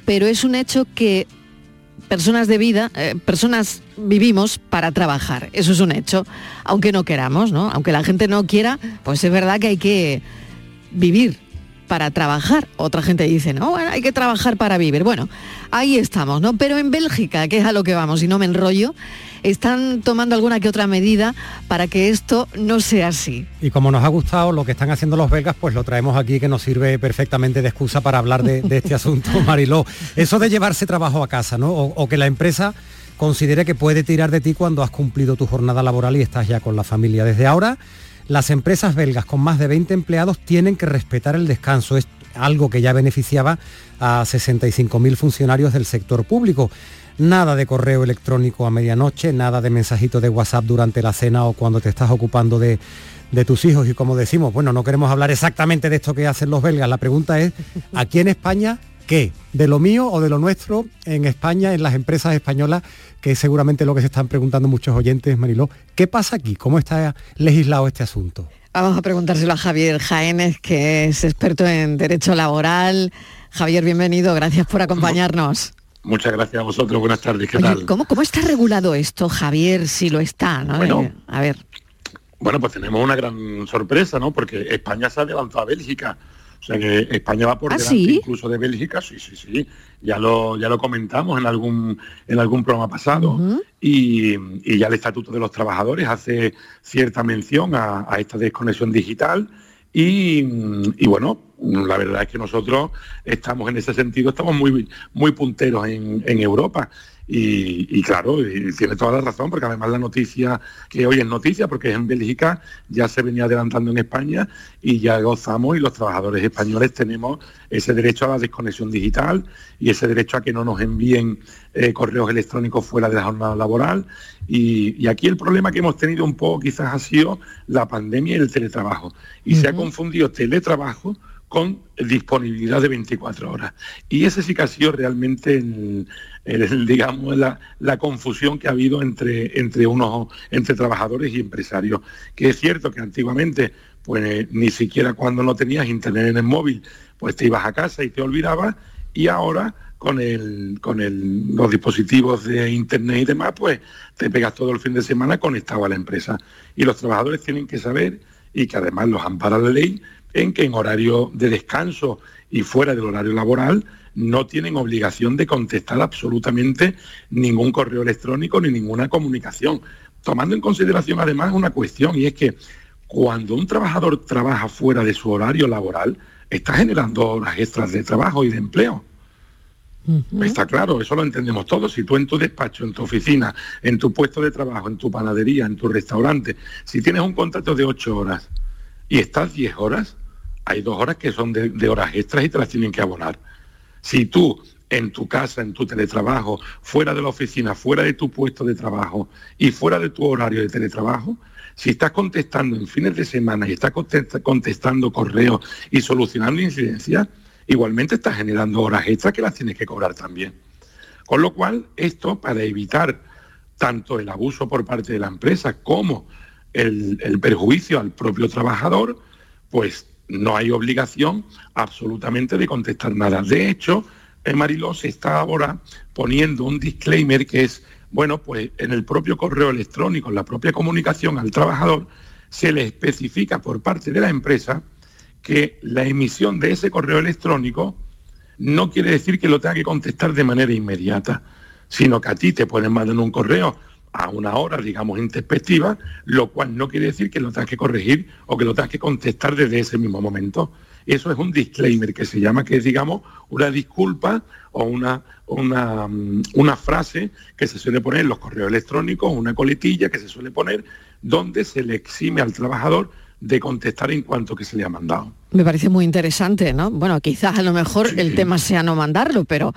pero es un hecho que personas de vida, eh, personas vivimos para trabajar. Eso es un hecho, aunque no queramos, ¿no? Aunque la gente no quiera, pues es verdad que hay que vivir para trabajar. Otra gente dice, no, bueno, hay que trabajar para vivir. Bueno, ahí estamos, ¿no? Pero en Bélgica, que es a lo que vamos, y no me enrollo, están tomando alguna que otra medida para que esto no sea así. Y como nos ha gustado lo que están haciendo los belgas, pues lo traemos aquí que nos sirve perfectamente de excusa para hablar de, este asunto, (laughs) Mariló. Eso de llevarse trabajo a casa, ¿no? o que la empresa considere que puede tirar de ti cuando has cumplido tu jornada laboral y estás ya con la familia. Desde ahora las empresas belgas con más de 20 empleados tienen que respetar el descanso. Es algo que ya beneficiaba a 65.000 funcionarios del sector público. Nada de correo electrónico a medianoche, nada de mensajito de WhatsApp durante la cena o cuando te estás ocupando de, de tus hijos. Y como decimos, bueno, no queremos hablar exactamente de esto que hacen los belgas. La pregunta es, ¿aquí en España qué? ¿De lo mío o de lo nuestro en España, en las empresas españolas que es seguramente lo que se están preguntando muchos oyentes, Mariló. ¿Qué pasa aquí? ¿Cómo está legislado este asunto? Vamos a preguntárselo a Javier Jaénez, que es experto en derecho laboral. Javier, bienvenido, gracias por acompañarnos. Muchas gracias a vosotros, buenas tardes, ¿qué tal? ¿cómo, ¿Cómo está regulado esto, Javier, si lo está? ¿no? Bueno, eh, a ver. Bueno, pues tenemos una gran sorpresa, ¿no? Porque España se ha adelantado a Bélgica o sea que España va por ¿Ah, delante incluso de Bélgica, sí, sí, sí. Ya lo, ya lo comentamos en algún, en algún programa pasado. y, ya el Estatuto de los Trabajadores hace cierta mención a, esta desconexión digital. Y, bueno, la verdad es que nosotros estamos en ese sentido, estamos muy, muy punteros en, en Europa. Y, claro, tiene toda la razón, porque además la noticia que hoy es noticia, porque es en Bélgica, ya se venía adelantando en España y ya gozamos y los trabajadores españoles tenemos ese derecho a la desconexión digital y ese derecho a que no nos envíen eh, correos electrónicos fuera de la jornada laboral. Y, y, aquí el problema que hemos tenido un poco quizás ha sido la pandemia y el teletrabajo. Y se ha confundido teletrabajo con disponibilidad de 24 horas. Y ese sí que ha sido realmente el, digamos, la, confusión que ha habido entre, entre, unos, entre trabajadores y empresarios. Que es cierto que antiguamente, pues ni siquiera cuando no tenías internet en el móvil, pues te ibas a casa y te olvidabas, y ahora con, el, con el, los dispositivos de internet y demás, pues te pegas todo el fin de semana conectado a la empresa. Y los trabajadores tienen que saber, y que además los ampara la ley, en que en horario de descanso y fuera del horario laboral no tienen obligación de contestar absolutamente ningún correo electrónico ni ninguna comunicación. Tomando en consideración además una cuestión y es que cuando un trabajador trabaja fuera de su horario laboral, está generando horas extras de trabajo y de empleo. Está claro, eso lo entendemos todos. Si tú en tu despacho, en tu oficina, en tu puesto de trabajo, en tu panadería, en tu restaurante, si tienes un contrato de ocho horas y estás diez horas, hay dos horas que son de, horas extras y te las tienen que abonar. Si tú en tu casa, en tu teletrabajo, fuera de la oficina, fuera de tu puesto de trabajo y fuera de tu horario de teletrabajo, si estás contestando en fines de semana y estás contestando correos y solucionando incidencias, igualmente estás generando horas extras que las tienes que cobrar también. Con lo cual, esto para evitar tanto el abuso por parte de la empresa como el, perjuicio al propio trabajador, pues no hay obligación absolutamente de contestar nada. De hecho, en Mariló se está ahora poniendo un disclaimer que es, bueno, pues en el propio correo electrónico, en la propia comunicación al trabajador, se le especifica por parte de la empresa que la emisión de ese correo electrónico no quiere decir que lo tenga que contestar de manera inmediata, sino que a ti te pueden mandar un correo a una hora, digamos, introspectiva, lo cual no quiere decir que lo tengas que corregir o que lo tengas que contestar desde ese mismo momento. Eso es un disclaimer que se llama, que es, digamos, una disculpa o una, una, mm, una frase que se suele poner en los correos electrónicos, una coletilla que se suele poner, donde se le exime al trabajador de contestar en cuanto que se le ha mandado. Me parece muy interesante, ¿no? Bueno, quizás a lo mejor el tema sea no mandarlo, pero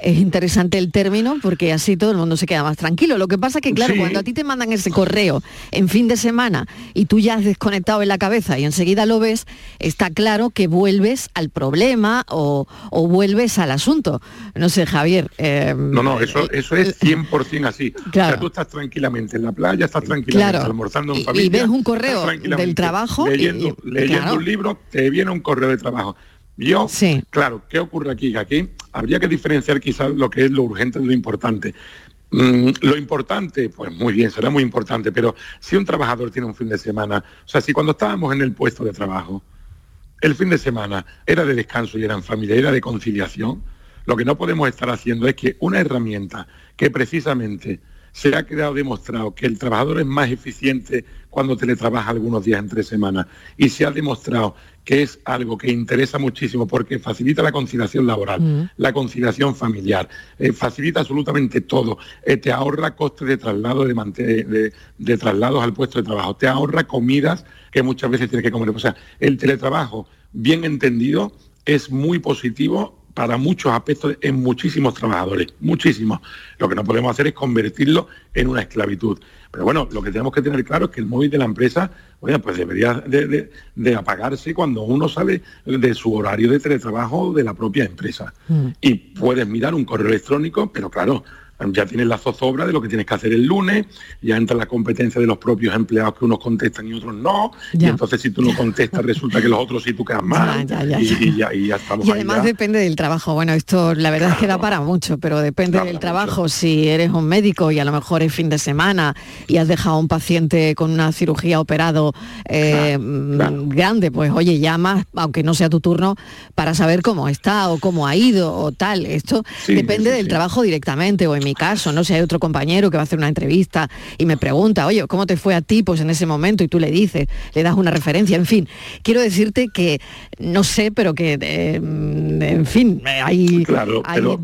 es interesante el término porque así todo el mundo se queda más tranquilo. Lo que pasa es que, claro, cuando a ti te mandan ese correo en fin de semana y tú ya has desconectado en la cabeza y enseguida lo ves, está claro que vuelves al problema o, vuelves al asunto. No sé, Javier. Em, no, no, eso, eso es 100% así. Claro. O sea, tú estás tranquilamente en la playa, estás tranquilamente almorzando en familia. Y ves un correo del trabajo. Leyendo, leyendo un libro, te viene un correo de trabajo. Yo, claro, ¿qué ocurre aquí? Aquí habría que diferenciar quizás lo que es lo urgente de lo importante. Mm, lo importante, pues muy bien, será muy importante, pero si un trabajador tiene un fin de semana, o sea, si cuando estábamos en el puesto de trabajo, el fin de semana era de descanso y era en familia, era de conciliación, lo que no podemos estar haciendo es que una herramienta que precisamente se ha quedado demostrado que el trabajador es más eficiente cuando teletrabaja algunos días entre semanas y se ha demostrado que es algo que interesa muchísimo porque facilita la conciliación laboral, mm. la conciliación familiar, eh, facilita absolutamente todo, eh, te ahorra costes de traslado de, de, traslados al puesto de trabajo, te ahorra comidas que muchas veces tienes que comer. O sea, el teletrabajo, bien entendido, es muy positivo para muchos aspectos en muchísimos trabajadores, muchísimos. Lo que no podemos hacer es convertirlo en una esclavitud. Pero bueno, lo que tenemos que tener claro es que el móvil de la empresa, bueno, pues debería de, apagarse cuando uno sale de su horario de teletrabajo de la propia empresa. Mm. Y puedes mirar un correo electrónico, pero claro, ya tienes la zozobra de lo que tienes que hacer el lunes, ya entra la competencia de los propios empleados que unos contestan y otros no, y entonces si tú no contestas (laughs) resulta que los otros sí tú quedas mal, y, ya, estamos Y además depende del trabajo, bueno, esto la verdad es que da para mucho, pero depende del trabajo, si eres un médico y a lo mejor es fin de semana y has dejado a un paciente con una cirugía operado eh, mm, grande, pues oye, llamas, aunque no sea tu turno, para saber cómo está o cómo ha ido o tal, esto depende del trabajo directamente o en en mi caso, no sé, hay otro compañero que va a hacer una entrevista y me pregunta, oye, ¿cómo te fue a ti pues en ese momento? Y tú le dices, le das una referencia, en fin. Quiero decirte que, no sé, pero que, eh, en fin, hay,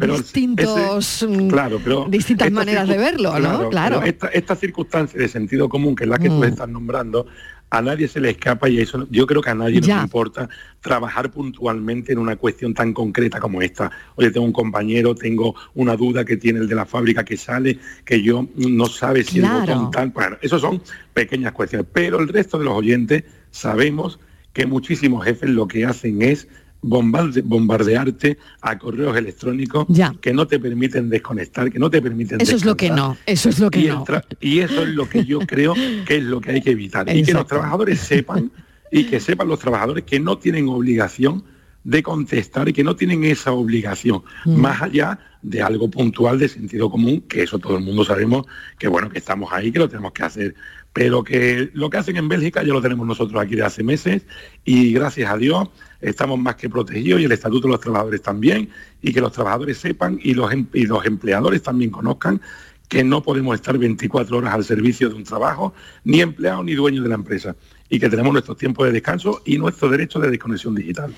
distintos, mm, distintas maneras de verlo, ¿no? Claro. Esta, esta, circunstancia de sentido común, que es la que tú mm. estás nombrando, a nadie se le escapa y eso yo creo que a nadie nos importa trabajar puntualmente en una cuestión tan concreta como esta. Oye, tengo un compañero, tengo una duda que tiene el de la fábrica que sale, que yo no sabe si el botón tal. Bueno, eso son pequeñas cuestiones. Pero el resto de los oyentes sabemos que muchísimos jefes lo que hacen es bombardearte a correos electrónicos que no te permiten desconectar, que no te permiten Eso es lo que no, eso es lo que y no. Y eso es lo que yo creo que es lo que hay que evitar. Y que los trabajadores sepan, y que sepan los trabajadores que no tienen obligación de contestar y que no tienen esa obligación, mm. más allá de algo puntual de sentido común, que eso todo el mundo sabemos que bueno, que estamos ahí, que lo tenemos que hacer. Pero que lo que hacen en Bélgica ya lo tenemos nosotros aquí de hace meses y gracias a Dios estamos más que protegidos y el Estatuto de los Trabajadores también, y que los trabajadores sepan y los, em, y los empleadores también conozcan que no podemos estar 24 horas al servicio de un trabajo, ni empleado ni dueño de la empresa, y que tenemos nuestros tiempos de descanso y nuestro derecho de desconexión digital.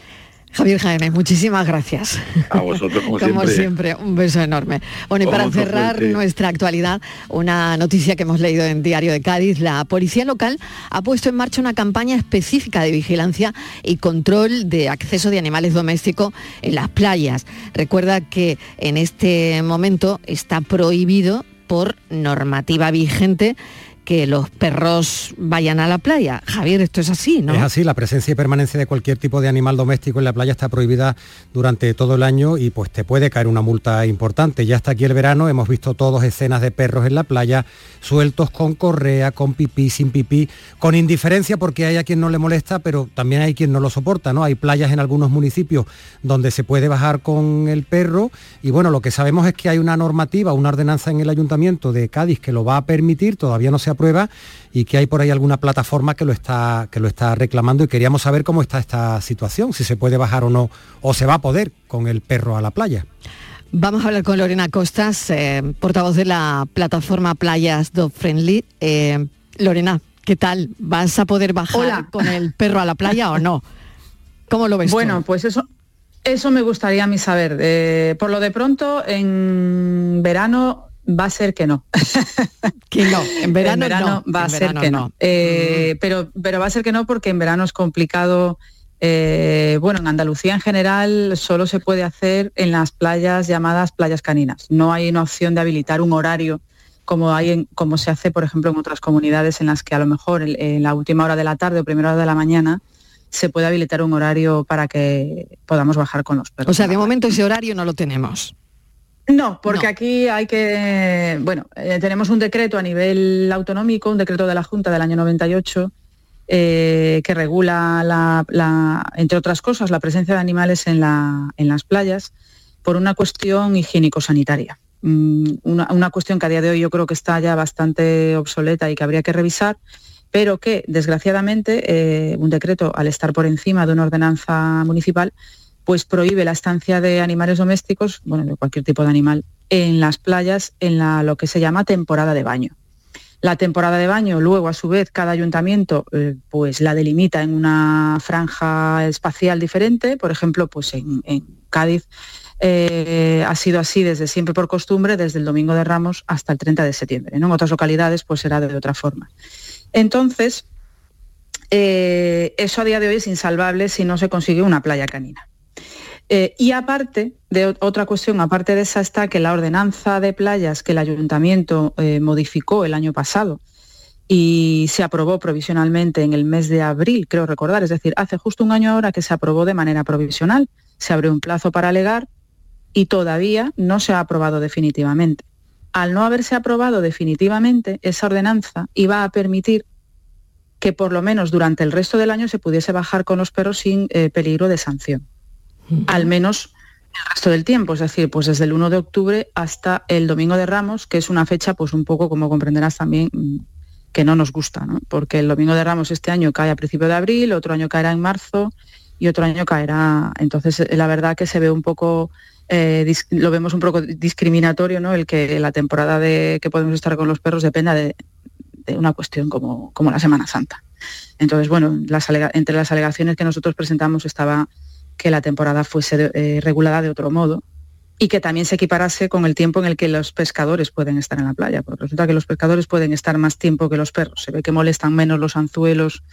Javier Jaime, muchísimas gracias. A vosotros, como, (laughs) como siempre. un beso enorme. Bueno, y para cerrar nuestra actualidad, una noticia que hemos leído en Diario de Cádiz, la policía local ha puesto en marcha una campaña específica de vigilancia y control de acceso de animales domésticos en las playas. Recuerda que en este momento está prohibido por normativa vigente que los perros vayan a la playa. Javier, esto es así, ¿no? Es así, la presencia y permanencia de cualquier tipo de animal doméstico en la playa está prohibida durante todo el año y pues te puede caer una multa importante. Ya hasta aquí el verano, hemos visto todos escenas de perros en la playa, sueltos con correa, con pipí, sin pipí, con indiferencia porque hay a quien no le molesta, pero también hay quien no lo soporta, ¿no? Hay playas en algunos municipios donde se puede bajar con el perro y bueno, lo que sabemos es que hay una normativa, una ordenanza en el ayuntamiento de Cádiz que lo va a permitir, todavía no se prueba y que hay por ahí alguna plataforma que lo está que lo está reclamando y queríamos saber cómo está esta situación, si se puede bajar o no, o se va a poder con el perro a la playa. Vamos a hablar con Lorena Costas, eh, portavoz de la plataforma Playas Dog Friendly. Eh, Lorena, ¿qué tal? ¿Vas a poder bajar con el perro a la playa o no? ¿Cómo lo ves? Bueno, pues eso, eso me gustaría a mí saber. Eh, por lo de pronto, en verano va a ser que no. (laughs) que no, en verano, va a ser que no. Eh, pero, pero va a ser que no porque en verano es complicado. Eh, bueno, en Andalucía en general solo se puede hacer en las playas llamadas playas caninas. No hay una opción de habilitar un horario como, hay en, como se hace, por ejemplo, en otras comunidades en las que a lo mejor en, la última hora de la tarde o primera hora de la mañana se puede habilitar un horario para que podamos bajar con los perros. O sea, de momento ese horario no lo tenemos. No, porque aquí hay que, bueno, eh, tenemos un decreto a nivel autonómico, un decreto de la Junta del año 98, eh, que regula, la, entre otras cosas, la presencia de animales en, las playas por una cuestión higiénico-sanitaria. Mm, una, cuestión que a día de hoy yo creo que está ya bastante obsoleta y que habría que revisar, pero que desgraciadamente eh, un decreto, al estar por encima de una ordenanza municipal, pues prohíbe la estancia de animales domésticos, bueno, de cualquier tipo de animal, en las playas en la, lo que se llama temporada de baño. La temporada de baño, luego, a su vez, cada ayuntamiento eh, pues la delimita en una franja espacial diferente. Por ejemplo, pues en, Cádiz eh, ha sido así desde siempre por costumbre, desde el Domingo de Ramos hasta el 30 de septiembre. En otras localidades pues será de otra forma. Entonces, eh, eso a día de hoy es insalvable si no se consigue una playa canina. Eh, y aparte, de otra cuestión, aparte de esa está que la ordenanza de playas que el ayuntamiento eh, modificó el año pasado y se aprobó provisionalmente en el mes de abril, creo recordar, es decir, hace justo un año ahora que se aprobó de manera provisional, se abrió un plazo para alegar y todavía no se ha aprobado definitivamente. Al no haberse aprobado definitivamente, esa ordenanza iba a permitir que por lo menos durante el resto del año se pudiese bajar con los perros sin eh, peligro de sanción al menos el resto del tiempo, es decir, pues desde el 1 de octubre hasta el Domingo de Ramos, que es una fecha pues un poco, como comprenderás también, mm, que no nos gusta, porque el Domingo de Ramos este año cae a principio de abril, otro año caerá en marzo y otro año caerá. Entonces, eh, la verdad que se ve un poco, eh, lo vemos un poco discriminatorio, ¿no? El que la temporada de que podemos estar con los perros dependa de, una cuestión como, como, la Semana Santa. Entonces, bueno, entre las alegaciones que nosotros presentamos estaba que la temporada fuese eh, regulada de otro modo y que también se equiparase con el tiempo en el que los pescadores pueden estar en la playa, porque resulta que los pescadores pueden estar más tiempo que los perros. Se ve que molestan menos los anzuelos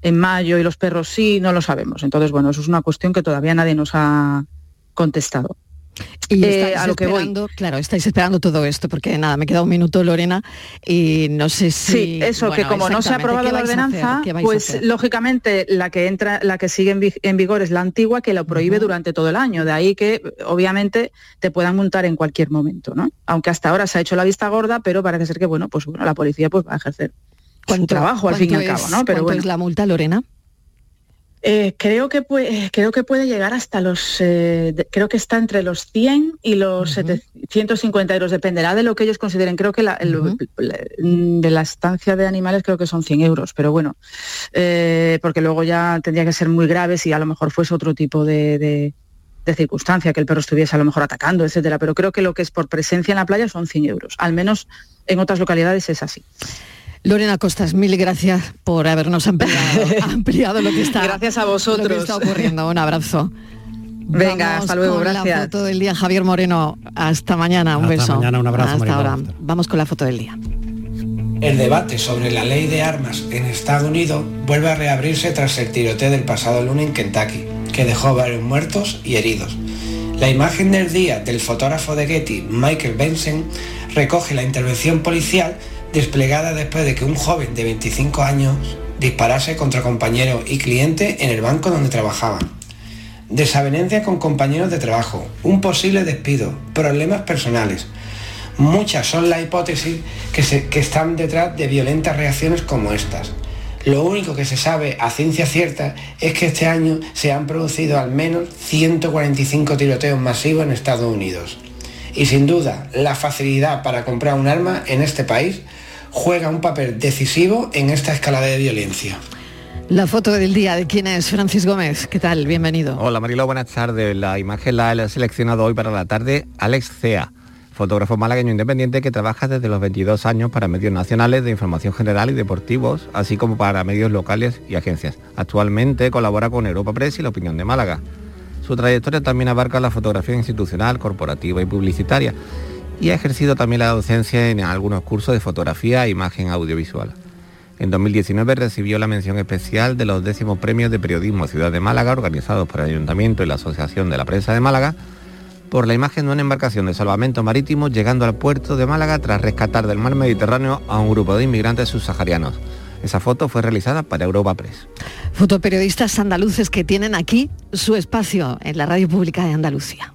en mayo y los perros sí, no lo sabemos. Entonces, bueno, eso es una cuestión que todavía nadie nos ha contestado. Y eh, a lo que voy. claro, estáis esperando todo esto, porque nada, me queda un minuto, Lorena, y no sé si. Sí, eso, que como no se ha aprobado la ordenanza, pues lógicamente la que entra, la que sigue en, vigor es la antigua, que lo prohíbe durante todo el año. De ahí que obviamente te puedan multar en cualquier momento, ¿no? Aunque hasta ahora se ha hecho la vista gorda, pero parece ser que bueno, pues bueno, la policía pues va a ejercer su trabajo al fin y al cabo, ¿no? Pero bueno. es la multa, Lorena? Eh, creo, que puede, creo que puede llegar hasta los, eh, creo que está entre los 100 y los 750 euros, dependerá de lo que ellos consideren. Creo que la, de la estancia de animales creo que son 100 euros, pero bueno, eh, porque luego ya tendría que ser muy grave si a lo mejor fuese otro tipo de, de, de, circunstancia, que el perro estuviese a lo mejor atacando, etcétera. Pero creo que lo que es por presencia en la playa son 100 euros, al menos en otras localidades es así. Lorena Costas, mil gracias por habernos ampliado, (laughs) lo que está. Gracias a vosotros. está ocurriendo. Un abrazo. Venga, hasta luego, gracias. La foto del día, Javier Moreno. Hasta mañana, un hasta beso. mañana, un abrazo. Hasta ahora. Vamos con la foto del día. El debate sobre la ley de armas en Estados Unidos vuelve a reabrirse tras el tiroteo del pasado lunes en Kentucky, que dejó varios muertos y heridos. La imagen del día del fotógrafo de Getty, Michael Benson, recoge la intervención policial desplegada después de que un joven de 25 años disparase contra compañeros y clientes en el banco donde trabajaban. Desavenencia con compañeros de trabajo, un posible despido, problemas personales. Muchas son las hipótesis que, que están detrás de violentas reacciones como estas. Lo único que se sabe a ciencia cierta es que este año se han producido al menos 145 tiroteos masivos en Estados Unidos. Y sin duda, la facilidad para comprar un arma en este país juega un papel decisivo en esta escalada de violencia. La foto del día de quién es Francis Gómez. ¿Qué tal? Bienvenido. Hola Marilo, buenas tardes. La imagen la he seleccionado hoy para la tarde Alex Cea, fotógrafo malagueño independiente que trabaja desde los 22 años para medios nacionales de información general y deportivos, así como para medios locales y agencias. Actualmente colabora con Europa Press y La Opinión de Málaga. Su trayectoria también abarca la fotografía institucional, corporativa y publicitaria y ha ejercido también la docencia en algunos cursos de fotografía e imagen audiovisual. En 2019 recibió la mención especial de los décimos premios de periodismo Ciudad de Málaga organizados por el Ayuntamiento y la Asociación de la Prensa de Málaga por la imagen de una embarcación de salvamento marítimo llegando al puerto de Málaga tras rescatar del mar Mediterráneo a un grupo de inmigrantes subsaharianos. Esa foto fue realizada para Europa Press. Fotoperiodistas andaluces que tienen aquí su espacio en la radio pública de Andalucía.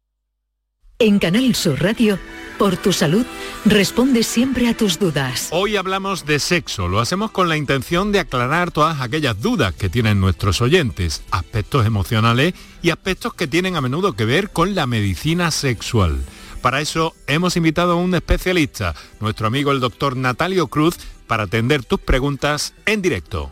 En Canal Sur Radio, por tu salud, responde siempre a tus dudas. Hoy hablamos de sexo, lo hacemos con la intención de aclarar todas aquellas dudas que tienen nuestros oyentes, aspectos emocionales y aspectos que tienen a menudo que ver con la medicina sexual. Para eso hemos invitado a un especialista, nuestro amigo el doctor Natalio Cruz, para atender tus preguntas en directo.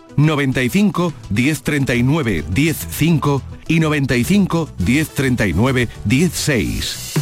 95 1039 105 y 95 1039 16.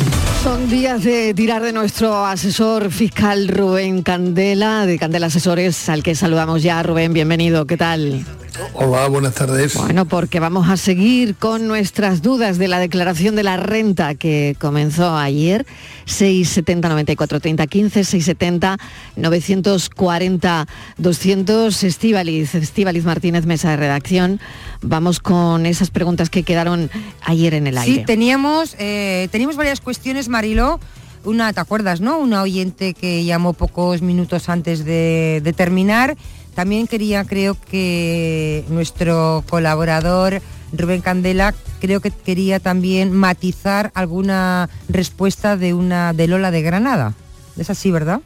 Son días de tirar de nuestro asesor fiscal Rubén Candela, de Candela Asesores, al que saludamos ya. Rubén, bienvenido, ¿qué tal? Hola, buenas tardes. Bueno, porque vamos a seguir con nuestras dudas de la declaración de la renta que comenzó ayer. 670 94 30 15, 670 940 200. Estivaliz, Estivaliz Martínez, mesa de redacción. Vamos con esas preguntas que quedaron ayer en el aire. Sí, teníamos, eh, teníamos varias cuestiones, Mariló. Una, ¿te acuerdas, no? Una oyente que llamó pocos minutos antes de, de terminar. También quería, creo que nuestro colaborador Rubén Candela, creo que quería también matizar alguna respuesta de una de Lola de Granada. Es así, ¿verdad?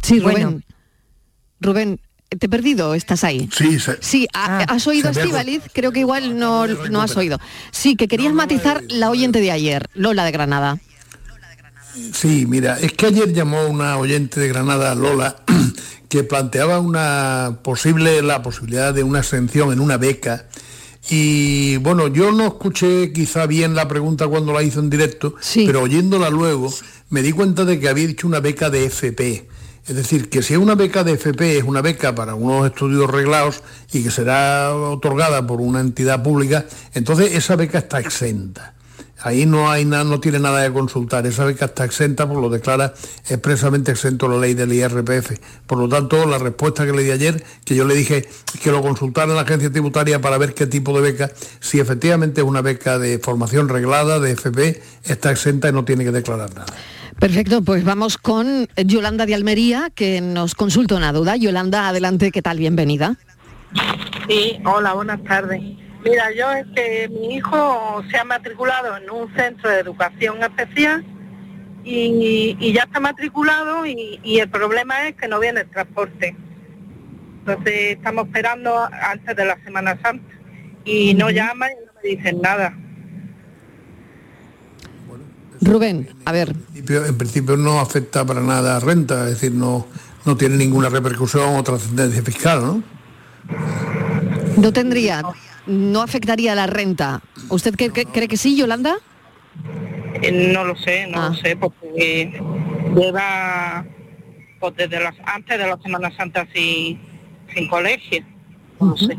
Sí, Rubén. Bueno. Rubén, te he perdido, estás ahí. Sí, se- Sí, ha- has oído a se me ha Estíbaliz, creo que igual no, no has oído. Sí, que querías matizar la oyente de ayer, Lola de Granada. Sí, mira, es que ayer llamó una oyente de Granada, Lola, que planteaba una posible, la posibilidad de una exención en una beca. Y bueno, yo no escuché quizá bien la pregunta cuando la hizo en directo, pero oyéndola luego me di cuenta de que había dicho una beca de FP. Es decir, que si una beca de FP, es una beca para unos estudios reglados y que será otorgada por una entidad pública, entonces esa beca está exenta. Ahí no hay nada, no tiene nada que consultar. Esa beca está exenta, por lo declara expresamente exento la ley del IRPF. Por lo tanto, la respuesta que le di ayer, que yo le dije que lo consultara en la agencia tributaria para ver qué tipo de beca, si efectivamente es una beca de formación reglada, de FP, está exenta y no tiene que declarar nada. Perfecto, pues vamos con Yolanda de Almería, que nos consulta una duda. Yolanda, adelante, ¿qué tal? Bienvenida. Sí, hola, buenas tardes. Mira, yo es que mi hijo se ha matriculado en un centro de educación especial y, y ya está matriculado y, y el problema es que no viene el transporte. Entonces estamos esperando antes de la Semana Santa y no llaman y no me dicen nada. Rubén, a ver. En principio, en principio no afecta para nada a renta, es decir, no, no tiene ninguna repercusión o trascendencia fiscal, ¿no? No tendría, no afectaría la renta. ¿Usted cree, cree- cree que sí, Yolanda? Eh, No lo sé, no lo sé, porque lleva pues, desde las, antes de la Semana Santa sin, sin colegio. No lo sé.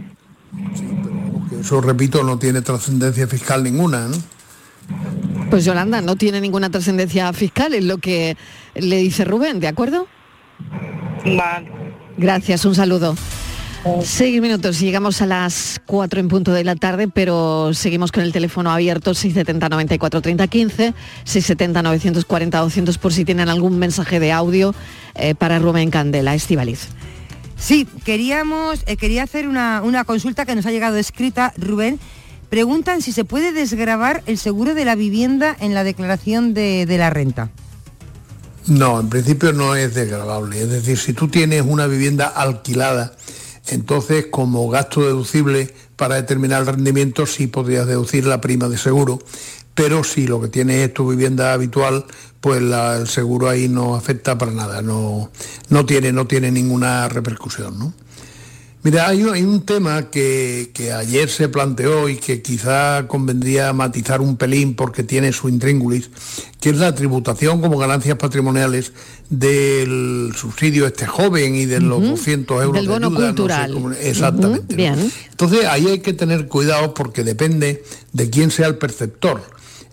Que Eso, repito, no tiene trascendencia fiscal ninguna, ¿no? Pues Yolanda, no tiene ninguna trascendencia fiscal, es lo que le dice Rubén, ¿de acuerdo? Vale. Gracias, un saludo. Seis minutos, llegamos a las 4 en punto de la tarde, pero seguimos con el teléfono abierto 670 94 30 15, 670 940 200 por si tienen algún mensaje de audio eh, para Rubén Candela, Estivaliz. Sí, queríamos, eh, quería hacer una, una consulta que nos ha llegado escrita, Rubén. Preguntan si se puede desgravar el seguro de la vivienda en la declaración de, de la renta. No, en principio no es desgravable. Es decir, si tú tienes una vivienda alquilada, entonces como gasto deducible para determinar el rendimiento sí podrías deducir la prima de seguro. Pero si lo que tienes es tu vivienda habitual, pues el seguro ahí no afecta para nada, no, no, tiene, no tiene ninguna repercusión. ¿no? Mira, hay, un- hay un tema que, que ayer se planteó y que quizá convendría matizar un pelín porque tiene su intríngulis, que es la tributación como ganancias patrimoniales del subsidio este joven y de los 200 euros Del de bono ayuda, no sé cultural. cómo- exactamente. Bien. Entonces ahí hay que tener cuidado porque depende de quién sea el perceptor.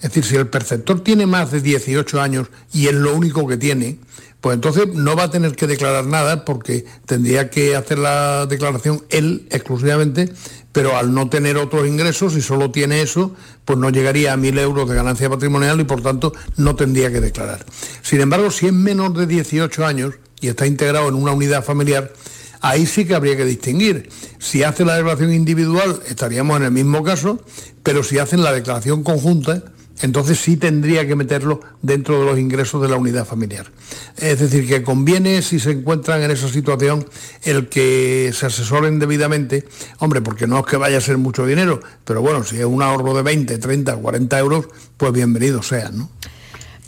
Es decir, si el perceptor tiene más de 18 años y es lo único que tiene, pues entonces no va a tener que declarar nada porque tendría que hacer la declaración él exclusivamente, pero al no tener otros ingresos y solo tiene eso, pues no llegaría a 1.000 euros de ganancia patrimonial y por tanto no tendría que declarar. Sin embargo, si es menor de 18 años y está integrado en una unidad familiar, ahí sí que habría que distinguir. Si hace la declaración individual, estaríamos en el mismo caso, pero si hacen la declaración conjunta, entonces sí tendría que meterlo dentro de los ingresos de la unidad familiar. Es decir, que conviene, si se encuentran en esa situación, el que se asesoren debidamente, hombre, porque no es que vaya a ser mucho dinero, pero bueno, si es un ahorro de 20, 30, 40 euros, pues bienvenido sea, ¿no?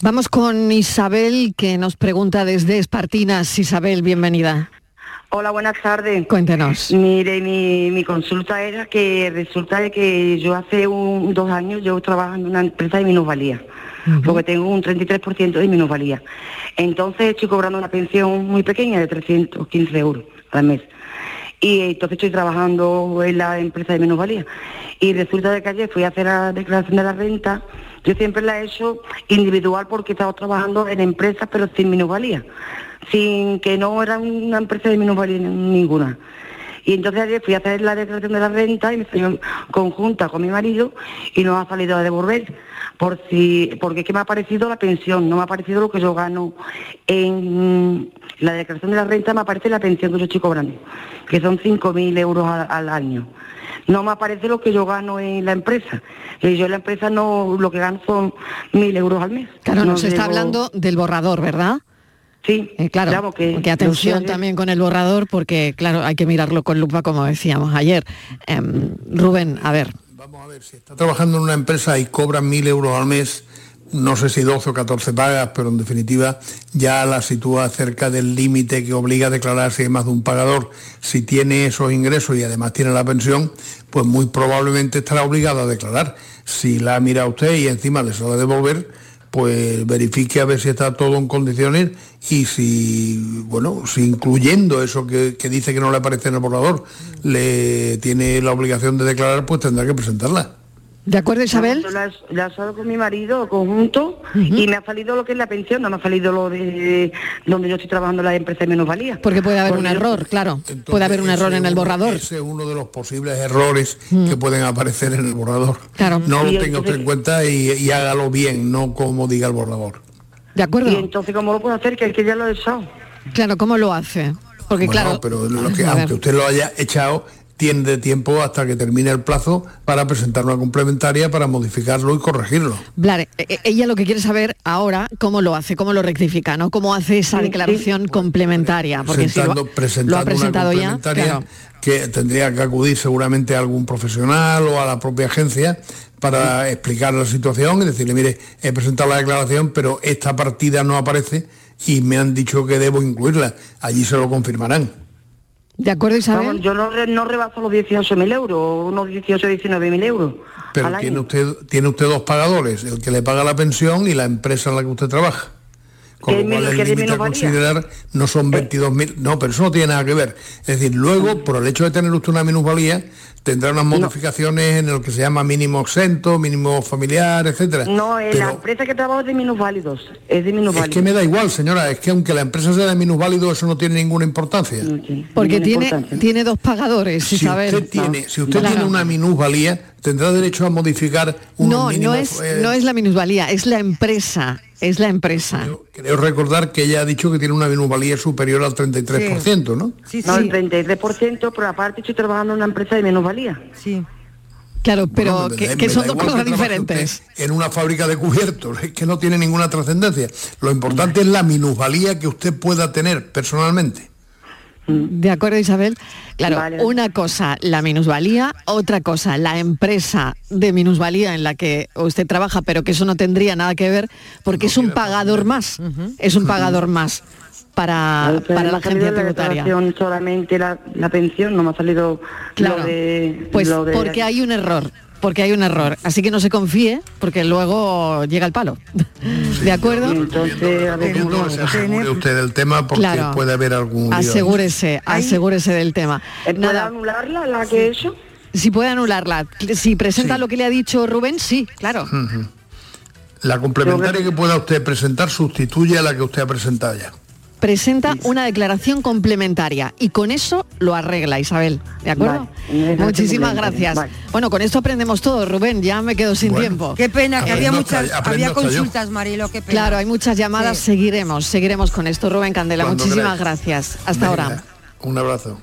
Vamos con Isabel, que nos pregunta desde Espartinas. Isabel, bienvenida. Hola, buenas tardes. Cuéntenos. Mire, mi, mi consulta era que resulta de que yo hace un- dos años yo trabajo en una empresa de minusvalía, porque tengo un 33% de minusvalía. Entonces estoy cobrando una pensión muy pequeña de 315 euros al mes. Y entonces estoy trabajando en la empresa de minusvalía. Y resulta de que ayer fui a hacer la declaración de la renta. Yo siempre la he hecho individual porque he estado trabajando en empresas pero sin minusvalía. Sin que no era una empresa de minusvalía ninguna. Y entonces ayer fui a hacer la declaración de la renta y me salió conjunta con mi marido y no ha salido a devolver. Por si, porque es que me ha parecido la pensión, no me ha parecido lo que yo gano en la declaración de la renta, me aparece la pensión que yo estoy cobrando, que son 5.000 euros al, al año. No me aparece lo que yo gano en la empresa. Y yo en la empresa no, lo que gano son 1.000 euros al mes. Claro, No nos está hablando del borrador, ¿verdad? Sí, claro. claro que atención sí, también con el borrador, porque claro, hay que mirarlo con lupa, como decíamos ayer. Em, Rubén, a ver. Está trabajando en una empresa y cobran 1.000 euros al mes, no sé si 12 o 14 pagas, pero en definitiva ya la sitúa cerca del límite que obliga a declarar si hay más de un pagador. Si tiene esos ingresos y además tiene la pensión, pues muy probablemente estará obligado a declarar. Si la mira usted y encima le suele devolver, pues verifique a ver si está todo en condiciones y si, bueno, si incluyendo eso que, que dice que no le aparece en el borrador, le tiene la obligación de declarar, pues tendrá que presentarla. ¿De acuerdo, Isabel? Yo la, he- la he usado con mi marido conjunto y me ha salido lo que es la pensión, no me ha salido lo de donde yo estoy trabajando en la empresa de minusvalía. Porque puede haber un yo- error, claro. puede haber un error en el borrador. Ese es uno de los posibles errores que pueden aparecer en el borrador. Claro. No lo tenga usted en cuenta y, y hágalo bien, no como diga el borrador. ¿De acuerdo? Y entonces, ¿cómo lo puedo hacer? Que es que ya lo he echado. Claro, ¿cómo lo hace? Porque Bueno, claro, pero lo que, aunque usted lo haya echado, tiene de tiempo hasta que termine el plazo para presentar una complementaria para modificarlo y corregirlo. Vale, e- ella lo que quiere saber ahora cómo lo hace, cómo lo rectifica, ¿no? Cómo hace esa Sí, declaración complementaria. Porque si lo, presentando, presentando lo ha presentado una ya, complementaria claro. que tendría que acudir seguramente a algún profesional o a la propia agencia para explicar la situación y decirle, mire, he presentado la declaración, pero esta partida no aparece y me han dicho que debo incluirla. Allí se lo confirmarán. ¿De acuerdo, Isabel? Vamos, yo no, re- no rebaso los 18.000 euros, unos 18 19.000 euros. Pero al tiene año. usted, tiene usted dos pagadores, el que le paga la pensión y la empresa en la que usted trabaja. Con ¿Qué lo cual el límite a considerar no son 22.000, no, pero eso no tiene nada que ver. Es decir, luego, por el hecho de tener usted una minusvalía, tendrá unas modificaciones en lo que se llama mínimo exento, mínimo familiar, etcétera. No, en la empresa que trabajo es de minusválidos, es de es minusválidos. que me da igual, señora, es que aunque la empresa sea de minusválido, eso no tiene ninguna importancia. Porque tiene, tiene dos pagadores, Si Isabel. usted tiene, si usted Claro. tiene una minusvalía, tendrá derecho a modificar unos No, no mínimos, es, eh, no es la minusvalía, es la empresa, es la empresa. Creo recordar que ella ha dicho que tiene una minusvalía superior al 33%, ¿no? no, el 33%, pero aparte estoy trabajando en una empresa de minusvalía. Sí. Claro, pero Bueno, que, da- que son dos cosas diferentes. En una fábrica de cubiertos, (laughs) es que no tiene ninguna trascendencia. Lo importante es la minusvalía que usted pueda tener personalmente. De acuerdo, Isabel. Claro, una cosa la minusvalía, otra cosa la empresa de minusvalía en la que usted trabaja, pero que eso no tendría nada que ver porque es un pagador más. Es un pagador más. para, para la agencia la tributaria. declaración solamente la, la pensión, no me ha salido Claro. lo de... Pues lo de- porque hay un error, porque hay un error. Así que no se confíe, porque luego llega el palo. (laughs) ¿De acuerdo? Entonces, a ver, No se asegure usted del tema porque Claro. puede haber algún lío. Asegúrese, asegúrese del tema. ¿Puede anularla la que he hecho? Si puede anularla. Si presenta lo que le ha dicho Rubén, sí, claro. La complementaria que pueda usted presentar sustituye a la que usted ha presentado ya. Presenta una declaración complementaria y con eso lo arregla, Isabel. ¿De acuerdo? Vale. Muchísimas gracias. vale. Bueno, con esto aprendemos todo, Rubén. Ya me quedo sin Bueno. tiempo. Qué pena, que había muchas, había consultas, Marilo, qué pena. Claro, hay muchas llamadas. Sí. Seguiremos, seguiremos con esto, Rubén Candela. Cuando Muchísimas queráis. gracias. Hasta Venga, ahora. Un abrazo.